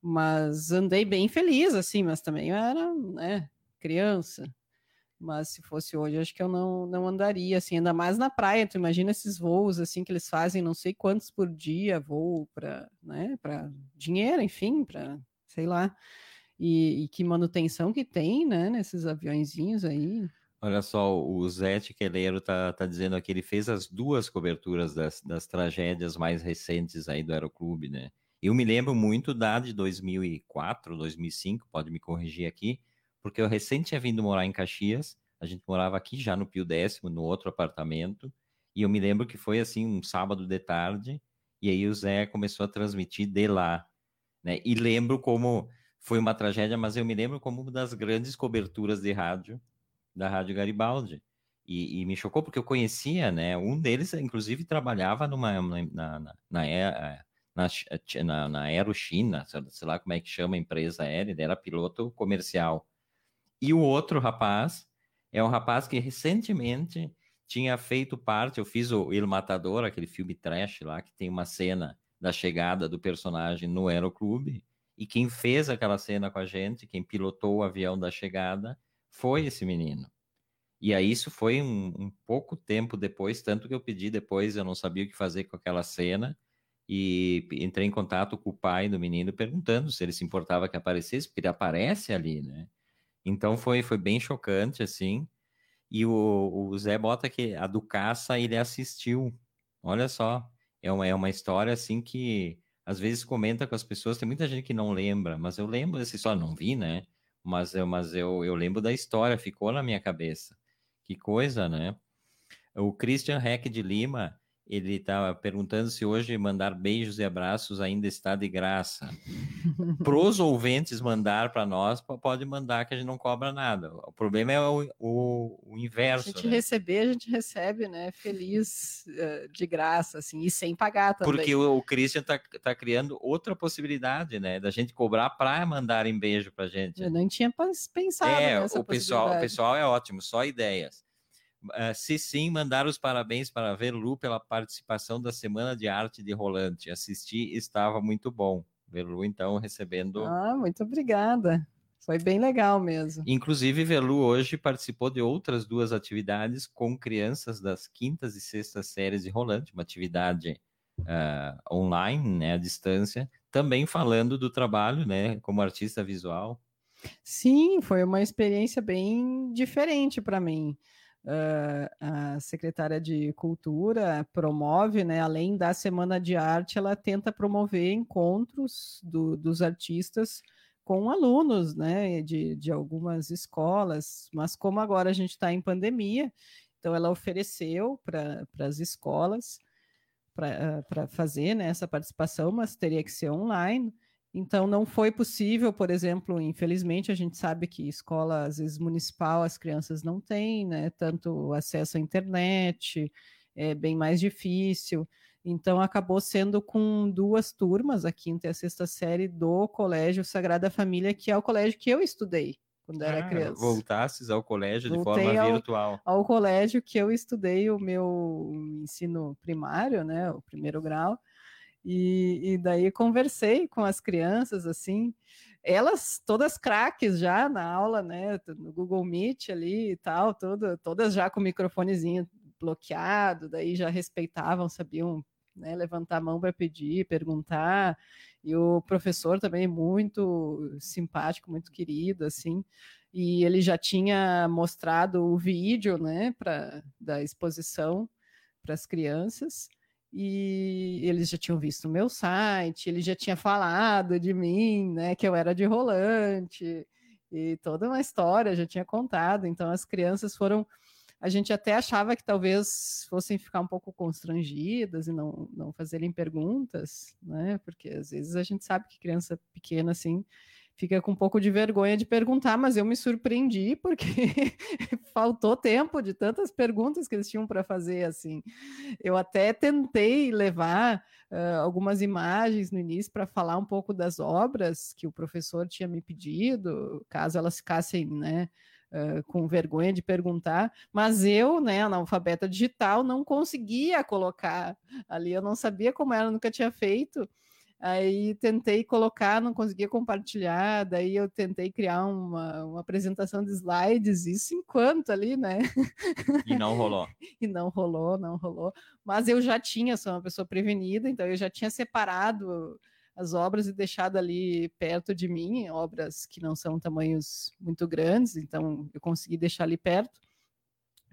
Mas andei bem feliz, assim, mas também eu era, né, criança. Mas se fosse hoje, acho que eu não, não andaria, assim, ainda mais na praia. Tu imagina esses voos, assim, que eles fazem não sei quantos por dia, voo para, né, para dinheiro, enfim, para, sei lá. E, e que manutenção que tem, né, nesses aviõezinhos aí. Olha só, o Zé Tiqueleiro tá, tá dizendo aqui, ele fez as duas coberturas das, das tragédias mais recentes aí do Aeroclube, né? Eu me lembro muito da de 2004, 2005, pode me corrigir aqui, porque eu recém tinha vindo morar em Caxias, a gente morava aqui já no Pio Décimo, no outro apartamento, e eu me lembro que foi assim um sábado de tarde, e aí o Zé começou a transmitir de lá, né? E lembro como foi uma tragédia, mas eu me lembro como uma das grandes coberturas de rádio da Rádio Garibaldi. E, e me chocou porque eu conhecia, né? Um deles, inclusive, trabalhava numa, na, na, na, na, é, na, na, na Aerochina, sei lá como é que chama a empresa aérea, ele era piloto comercial. E o outro rapaz é um rapaz que recentemente tinha feito parte, eu fiz o Il Matador, aquele filme trash lá, que tem uma cena da chegada do personagem no Aeroclube, e quem fez aquela cena com a gente, quem pilotou o avião da chegada, foi esse menino. E aí isso foi um, um, pouco tempo depois, tanto que eu pedi depois, eu não sabia o que fazer com aquela cena, e entrei em contato com o pai do menino perguntando se ele se importava que aparecesse, porque ele aparece ali, né? Então foi, foi bem chocante, assim. E o, o Zé bota que a do caça ele assistiu. Olha só, é uma, é uma história assim que às vezes comenta com as pessoas, tem muita gente que não lembra, mas eu lembro dessa história, não vi, né? Mas eu, mas eu, eu lembro da história, ficou na minha cabeça. Que coisa, né? O Christian Heck de Lima, ele estava perguntando se hoje mandar beijos e abraços ainda está de graça. Pros ouvintes mandar para nós, pode mandar que a gente não cobra nada. O problema é o, o, o inverso. A gente né? receber, a gente recebe, né? Feliz uh, de graça, assim, e sem pagar também. Porque o, o Christian está tá criando outra possibilidade, né? Da gente cobrar para mandarem beijo para gente. Eu não tinha pensado é, nessa o pessoal, o pessoal é ótimo, só ideias. Uh, se sim, mandar os parabéns para a Verlu pela participação da Semana de Arte de Rolante. Assisti, estava muito bom. Verlu, então, recebendo. Ah, muito obrigada. Foi bem legal mesmo. Inclusive, Velu hoje participou de outras duas atividades com crianças das quintas e sextas séries de Rolante, uma atividade uh, online, né, à distância, também falando do trabalho, né, como artista visual. Sim, foi uma experiência bem diferente para mim. A secretária de Cultura promove, né, além da Semana de Arte, ela tenta promover encontros do, dos artistas com alunos né, de, de algumas escolas, mas como agora a gente está em pandemia, então ela ofereceu para as escolas para fazer né, essa participação, mas teria que ser online. Então, não foi possível, por exemplo, infelizmente, a gente sabe que escola, às vezes, municipal, as crianças não têm, né, tanto acesso à internet, é bem mais difícil. Então, acabou sendo com duas turmas, a quinta e a sexta série, do Colégio Sagrada Família, que é o colégio que eu estudei quando ah, era criança. Voltasses ao colégio Voltei de forma ao, virtual. Ao colégio que eu estudei o meu ensino primário, né, o primeiro grau, e, e daí conversei com as crianças, assim, elas todas craques já na aula, né, no Google Meet ali e tal, tudo, todas já com o microfonezinho bloqueado, daí já respeitavam, sabiam né, levantar a mão para pedir, perguntar, e o professor também muito simpático, muito querido, assim, e ele já tinha mostrado o vídeo, né, pra, da exposição para as crianças, e eles já tinham visto o meu site, ele já tinha falado de mim, né, que eu era de rolante, e toda uma história já tinha contado. Então as crianças foram, a gente até achava que talvez fossem ficar um pouco constrangidas e não, não fazerem perguntas, né, porque às vezes a gente sabe que criança pequena assim fica com um pouco de vergonha de perguntar, mas eu me surpreendi porque faltou tempo de tantas perguntas que eles tinham para fazer assim. Eu até tentei levar uh, algumas imagens no início para falar um pouco das obras que o professor tinha me pedido, caso elas ficassem, né, Uh, com vergonha de perguntar, mas eu, né, analfabeta digital, não conseguia colocar ali, eu não sabia como era, nunca tinha feito, Aí tentei colocar, não conseguia compartilhar, daí eu tentei criar uma, uma apresentação de slides, isso enquanto ali, né? E não rolou. e não rolou, não rolou. Mas eu já tinha, sou uma pessoa prevenida, então eu já tinha separado as obras e deixado ali perto de mim, obras que não são tamanhos muito grandes, então eu consegui deixar ali perto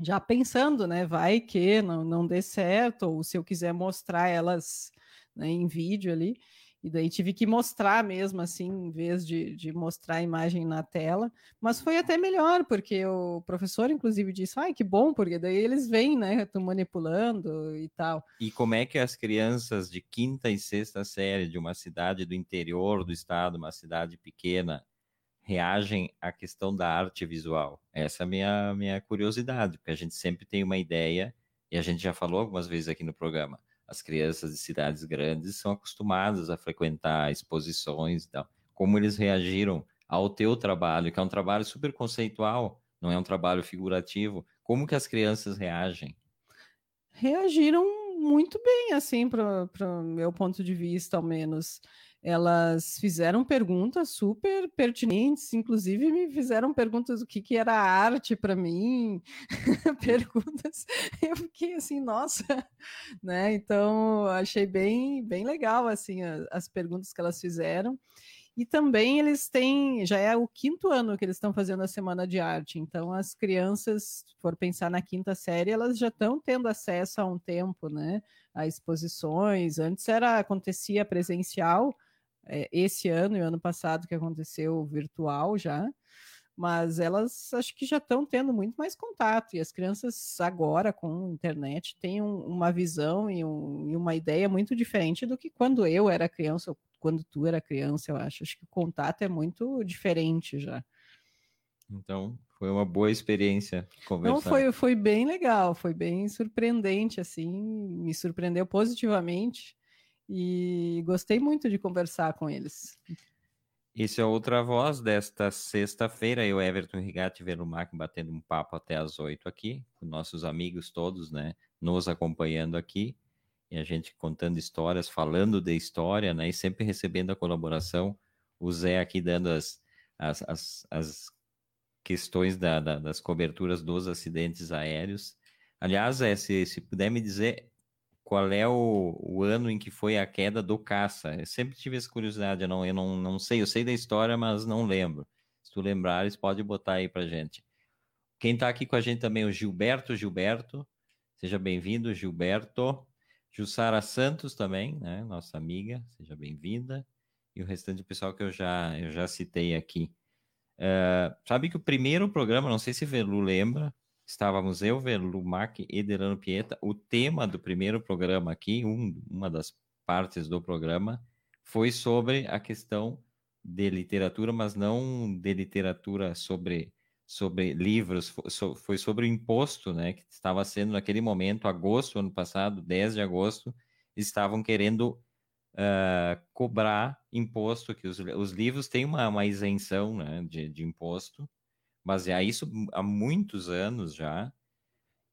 já pensando, né? Vai que não, não dê certo, ou se eu quiser mostrar elas né, em vídeo ali. E daí tive que mostrar mesmo, assim, em vez de, de mostrar a imagem na tela. Mas foi até melhor, porque o professor, inclusive, disse: ai, que bom, porque daí eles vêm, né? Tô manipulando e tal. E como é que as crianças de quinta e sexta série de uma cidade do interior do estado, uma cidade pequena, reagem à questão da arte visual? Essa é a minha, minha curiosidade, porque a gente sempre tem uma ideia, e a gente já falou algumas vezes aqui no programa as crianças de cidades grandes são acostumadas a frequentar exposições e tal. Como eles reagiram ao teu trabalho, que é um trabalho super conceitual, não é um trabalho figurativo. Como que as crianças reagem? Reagiram muito bem, assim, para o meu ponto de vista, ao menos elas fizeram perguntas super pertinentes, inclusive me fizeram perguntas do que, que era arte para mim, perguntas, eu fiquei assim, nossa, né? Então achei bem, bem legal assim as, as perguntas que elas fizeram. E também eles têm, já é o quinto ano que eles estão fazendo a semana de arte. Então, as crianças, se for pensar na quinta série, elas já estão tendo acesso há um tempo, né? A exposições. Antes era acontecia presencial, é, esse ano e o ano passado que aconteceu virtual já, mas elas acho que já estão tendo muito mais contato e as crianças agora com internet têm um, uma visão e, um, e, uma ideia muito diferente do que quando eu era criança ou quando tu era criança, eu acho. Acho que o contato é muito diferente já. Então, foi uma boa experiência conversar. Não, foi, foi bem legal, foi bem surpreendente, assim, me surpreendeu positivamente e gostei muito de conversar com eles. Esse é outra voz desta sexta-feira, eu, Everton Rigatti Velumac, batendo um papo até as oito aqui, com nossos amigos todos, né, nos acompanhando aqui, e a gente contando histórias, falando de história, né, e sempre recebendo a colaboração, o Zé aqui dando as, as, as, as questões da, da, das coberturas dos acidentes aéreos. Aliás, é, se, se puder me dizer qual é o, o, ano em que foi a queda do caça. Eu sempre tive essa curiosidade, eu não, eu não, não sei, eu sei da história, mas não lembro. Se tu lembrares, pode botar aí pra gente. Quem está aqui com a gente também é o Gilberto Gilberto. Seja bem-vindo, Gilberto. Jussara Santos também, né? Nossa amiga, seja bem-vinda. E o restante do pessoal que eu já, eu já citei aqui. Uh, sabe que o primeiro programa, não sei se Velu lembra, estávamos eu, Velu, Mac e Delano Pieta. O tema do primeiro programa aqui, um, uma das partes do programa, foi sobre a questão de literatura, mas não de literatura sobre sobre livros, foi sobre o imposto, né, que estava sendo naquele momento, agosto, ano passado, 10 de agosto, estavam querendo uh, cobrar imposto, que os, os livros têm uma, uma isenção, né, de, de imposto, mas é isso há muitos anos já,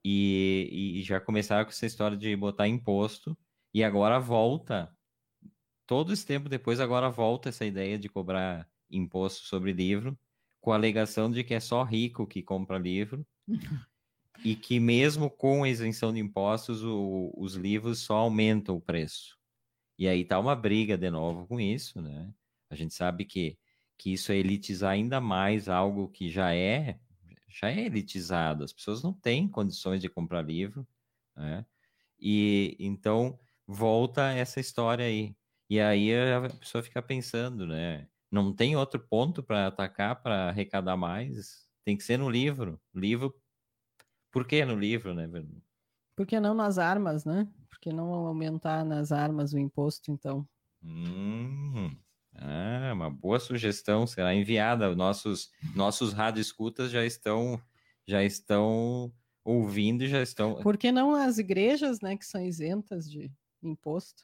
e, e já começaram com essa história de botar imposto, e agora volta, todo esse tempo depois, agora volta essa ideia de cobrar imposto sobre livro, com a alegação de que é só rico que compra livro e que mesmo com a isenção de impostos, o, os livros só aumentam o preço. E aí tá uma briga de novo com isso, né? A gente sabe que, que isso é elitizar ainda mais algo que já é já é elitizado. As pessoas não têm condições de comprar livro, né? E então volta essa história aí. E aí a pessoa fica pensando, né? Não tem outro ponto para atacar para arrecadar mais. Tem que ser no livro. Livro. Por que no livro, né? Por que não nas armas, né? Por que não aumentar nas armas o imposto, então? Hum, ah, uma boa sugestão será enviada. Nossos nossos rádio escutas já estão já estão ouvindo e já estão. Por que não as igrejas, né, que são isentas de imposto?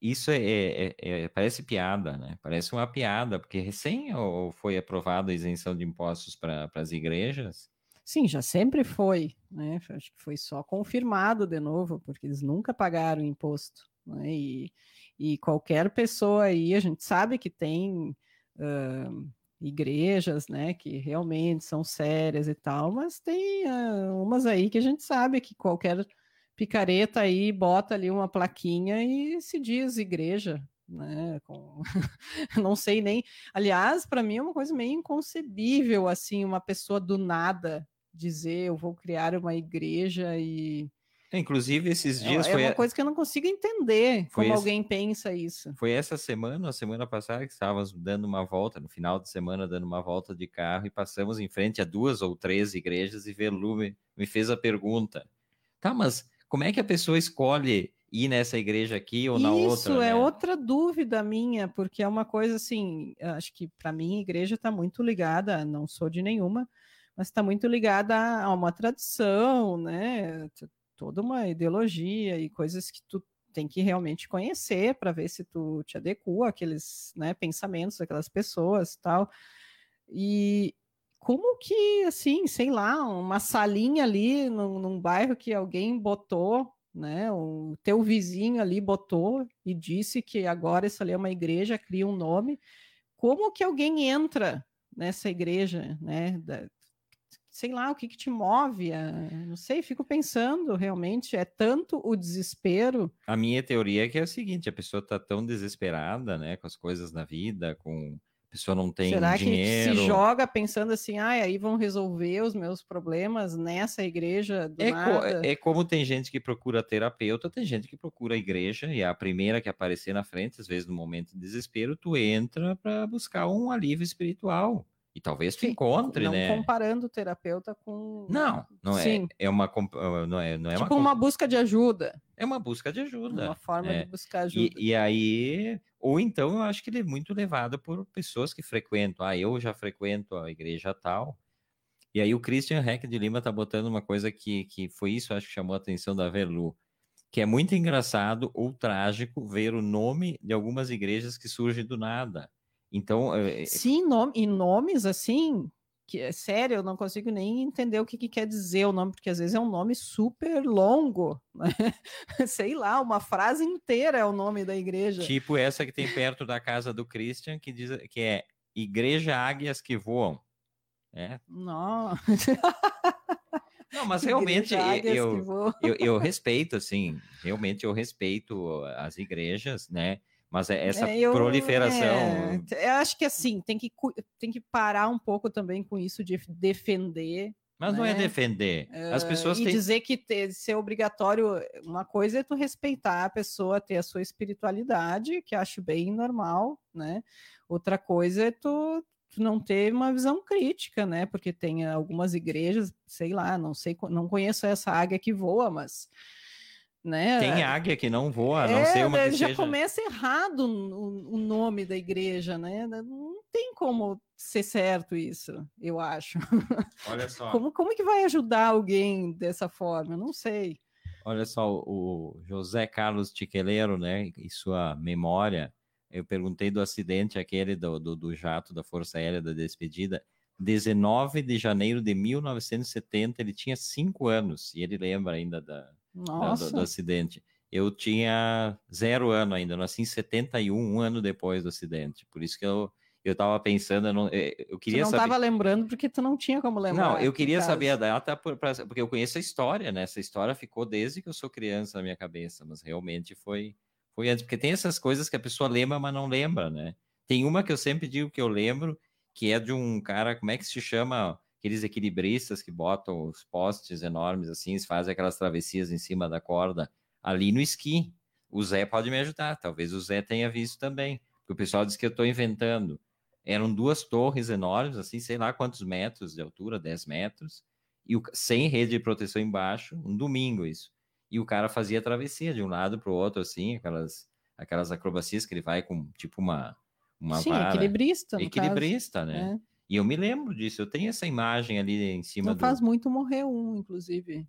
isso é, é, é, é, parece piada, né? Parece uma piada, porque recém foi aprovada a isenção de impostos para as igrejas. Sim, já sempre foi, né? Acho que foi só confirmado de novo, porque eles nunca pagaram imposto, né? E, e qualquer pessoa aí, a gente sabe que tem uh, igrejas, né, que realmente são sérias e tal, mas tem uh, umas aí que a gente sabe que qualquer picareta aí, bota ali uma plaquinha e se diz igreja, né? Com... não sei nem. Aliás, para mim é uma coisa meio inconcebível assim, uma pessoa do nada dizer eu vou criar uma igreja e Inclusive, esses é, dias é, foi. É uma coisa que eu não consigo entender como esse... alguém pensa isso. Foi essa semana, a semana passada, que estávamos dando uma volta, no final de semana, dando uma volta de carro, e passamos em frente a duas ou três igrejas, e Velume me fez a pergunta: tá, mas como é que a pessoa escolhe ir nessa igreja aqui ou na Isso outra? Isso é né? outra dúvida minha, porque é uma coisa assim, acho que para mim a igreja está muito ligada, não sou de nenhuma, mas está muito ligada a uma tradição, né? Toda uma ideologia e coisas que tu tem que realmente conhecer para ver se tu te adequa àqueles né, pensamentos daquelas pessoas tal. E, como que, assim, sei lá, uma salinha ali num, num bairro que alguém botou, né? O teu vizinho ali botou e disse que agora isso ali é uma igreja, cria um nome. Como que alguém entra nessa igreja, né? Da, sei lá, o que, que te move? A, não sei, fico pensando, realmente, é tanto o desespero. A minha teoria é que é o seguinte, a pessoa está tão desesperada, né, com as coisas na vida, com pessoa não tem Será dinheiro. que se joga pensando assim, ah, aí vão resolver os meus problemas nessa igreja do é, nada? Co é como tem gente que procura terapeuta, tem gente que procura a igreja e é a primeira que aparecer na frente, às vezes no momento de desespero, tu entra para buscar um alívio espiritual. E talvez tu Sim, encontre, não né? Não comparando o terapeuta com. Não, não Sim. é. É uma. Não é, não é tipo uma, uma busca de ajuda. É uma busca de ajuda. Uma forma é. de buscar ajuda. E, e, aí. Ou então eu acho que ele é muito levado por pessoas que frequentam. Ah, eu já frequento a igreja tal. E aí o Christian Heck de Lima tá botando uma coisa que, que foi isso, acho que chamou a atenção da Verlu. Que é muito engraçado ou trágico ver o nome de algumas igrejas que surgem do nada. Então. É... Sim, nome, e nomes assim, que é sério, eu não consigo nem entender o que, que, quer dizer o nome, porque às vezes é um nome super longo, né? sei lá, uma frase inteira é o nome da igreja. Tipo essa que tem perto da casa do Christian, que diz que é Igreja Águias que Voam. É. Não. Não, mas realmente eu, eu, eu, respeito, assim, realmente eu respeito as igrejas, né? Mas é essa é, eu, proliferação. É, eu acho que assim, tem que, tem que parar um pouco também com isso de defender. Mas né? não é né? defender. As pessoas uh, têm... E dizer que ter, ser obrigatório, uma coisa é tu respeitar a pessoa, ter a sua espiritualidade, que acho bem normal, né? Outra coisa é tu não ter uma visão crítica, né? Porque tem algumas igrejas, sei lá, não sei, não conheço essa águia que voa, mas né? Tem águia que não voa, a não é, ser uma que já seja... começa errado o, o, nome da igreja, né? Não tem como ser certo isso, eu acho. Olha só. Como, como que vai ajudar alguém dessa forma? Não sei. Olha só, o José Carlos Tiqueleiro, né, em sua memória, eu perguntei do acidente aquele do, do, do jato da Força Aérea da despedida. 19 de janeiro de 1970, ele tinha cinco anos, e ele lembra ainda da, da do, do, acidente. Eu tinha zero ano ainda, eu nasci em 71, um ano depois do acidente. Por isso que eu, eu tava pensando, eu, não, eu queria tu não saber... tava lembrando porque tu não tinha como lembrar. Não, eu queria saber a data por, pra, porque eu conheço a história, né? Essa história ficou desde que eu sou criança na minha cabeça, mas realmente foi foi antes, porque tem essas coisas que a pessoa lembra, mas não lembra, né? Tem uma que eu sempre digo que eu lembro, que é de um cara, como é que se chama? Aqueles equilibristas que botam os postes enormes assim, fazem aquelas travessias em cima da corda, ali no esqui. O Zé pode me ajudar, talvez o Zé tenha visto também, porque o pessoal diz que eu estou inventando. Eram duas torres enormes, assim, sei lá quantos metros de altura, 10 metros, e o, sem rede de proteção embaixo, um domingo isso e o cara fazia travessia de um lado para o outro, assim, aquelas, aquelas acrobacias que ele vai com tipo uma, uma Sim, vara. equilibrista. Equilibrista, caso. né? É. E eu me lembro disso, eu tenho essa imagem ali em cima não do... faz muito morrer um, inclusive.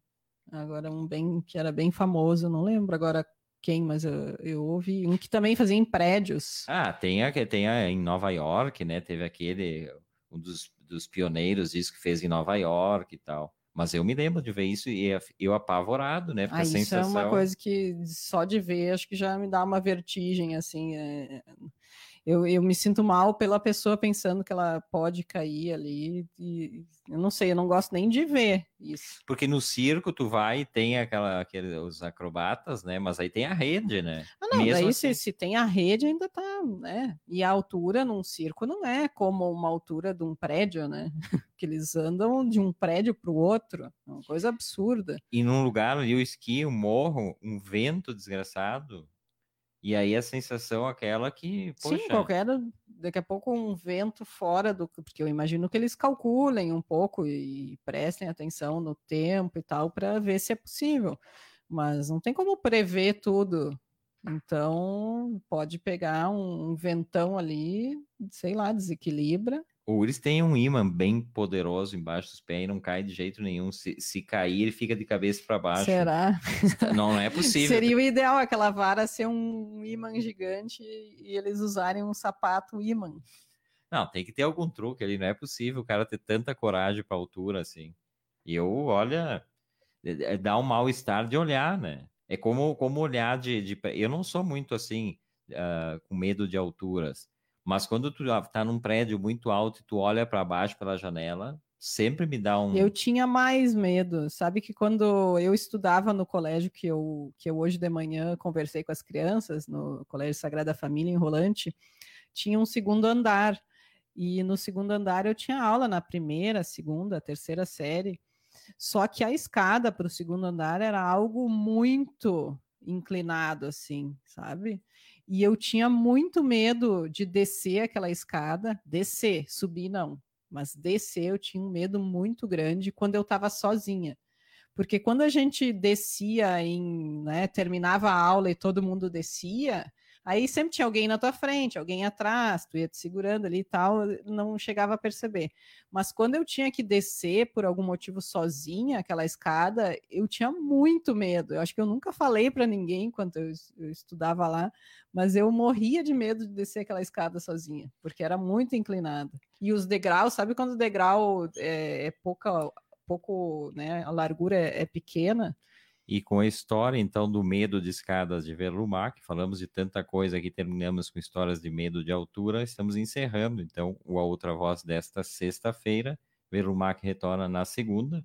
Agora, um bem que era bem famoso, não lembro agora quem, mas eu, eu ouvi um que também fazia em prédios. Ah, tem a, tem a, em Nova York, né? Teve aquele, um dos, dos pioneiros disso que fez em Nova York e tal. Mas eu me lembro de ver isso e eu apavorado, né? Porque ah, isso sensação... é uma coisa que só de ver acho que já me dá uma vertigem, assim. É eu, eu me sinto mal pela pessoa pensando que ela pode cair ali. E eu não sei, eu não gosto nem de ver isso. Porque no circo tu vai e tem aquela, aqueles, os acrobatas, né? Mas aí tem a rede, né? Ah, não, Mesmo daí assim... se, se tem a rede ainda tá, né? E a altura num circo não é como uma altura de um prédio, né? que eles andam de um prédio para o outro. É uma coisa absurda. E num lugar ali, o esqui, o morro, um vento desgraçado, e aí a sensação aquela que, poxa... Sim, qualquer, daqui a pouco um vento fora do... Porque eu imagino que eles calculem um pouco e prestem atenção no tempo e tal para ver se é possível. Mas não tem como prever tudo. Então, pode pegar um, um ventão ali, sei lá, desequilibra o Uris tem um imã bem poderoso embaixo dos pés e não cai de jeito nenhum. Se, se cair, ele fica de cabeça para baixo. Será? Não, não é possível. Seria o ideal aquela vara ser um imã gigante e eles usarem um sapato imã. Não, tem que ter algum truque ali. Não é possível o cara ter tanta coragem para altura assim. E eu, olha, é, é, dá um mal-estar de olhar, né? É como, como olhar de, de. Eu não sou muito assim, uh, com medo de alturas mas quando tu tá num prédio muito alto e tu olha para baixo pela janela, sempre me dá um. Eu tinha mais medo. Sabe que quando eu estudava no colégio que eu, que eu hoje de manhã conversei com as crianças, no Colégio Sagrada Família em Rolante, tinha um segundo andar. E no segundo andar eu tinha aula na primeira, segunda, terceira série. Só que a escada para o segundo andar era algo muito inclinado, assim, sabe? E eu tinha muito medo de descer aquela escada, descer, subir não, mas descer eu tinha um medo muito grande quando eu estava sozinha. Porque quando a gente descia em, né, terminava a aula e todo mundo descia, Aí sempre tinha alguém na tua frente, alguém atrás, tu ia te segurando ali e tal, não chegava a perceber. Mas quando eu tinha que descer por algum motivo sozinha aquela escada, eu tinha muito medo. Eu acho que eu nunca falei para ninguém enquanto eu, eu, estudava lá, mas eu morria de medo de descer aquela escada sozinha, porque era muito inclinada. E os degraus, sabe quando o degrau é, é pouca, pouco, né, a largura é, é pequena? E com a história, então, do medo de escadas de Verlumac, falamos de tanta coisa que terminamos com histórias de medo de altura, estamos encerrando, então, o A Outra Voz desta sexta-feira. Verlumac retorna na segunda.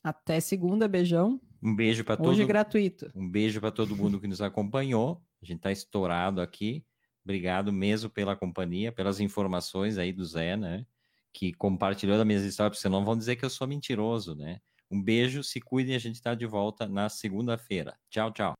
Até segunda, beijão. Um beijo para todo Hoje gratuito. Um beijo para todo mundo que nos acompanhou. A gente está estourado aqui. Obrigado mesmo pela companhia, pelas informações aí do Zé, né? Que compartilhou das minhas histórias, porque senão vão dizer que eu sou mentiroso, né? Um beijo, se cuidem, a gente está de volta na segunda-feira. Tchau, tchau.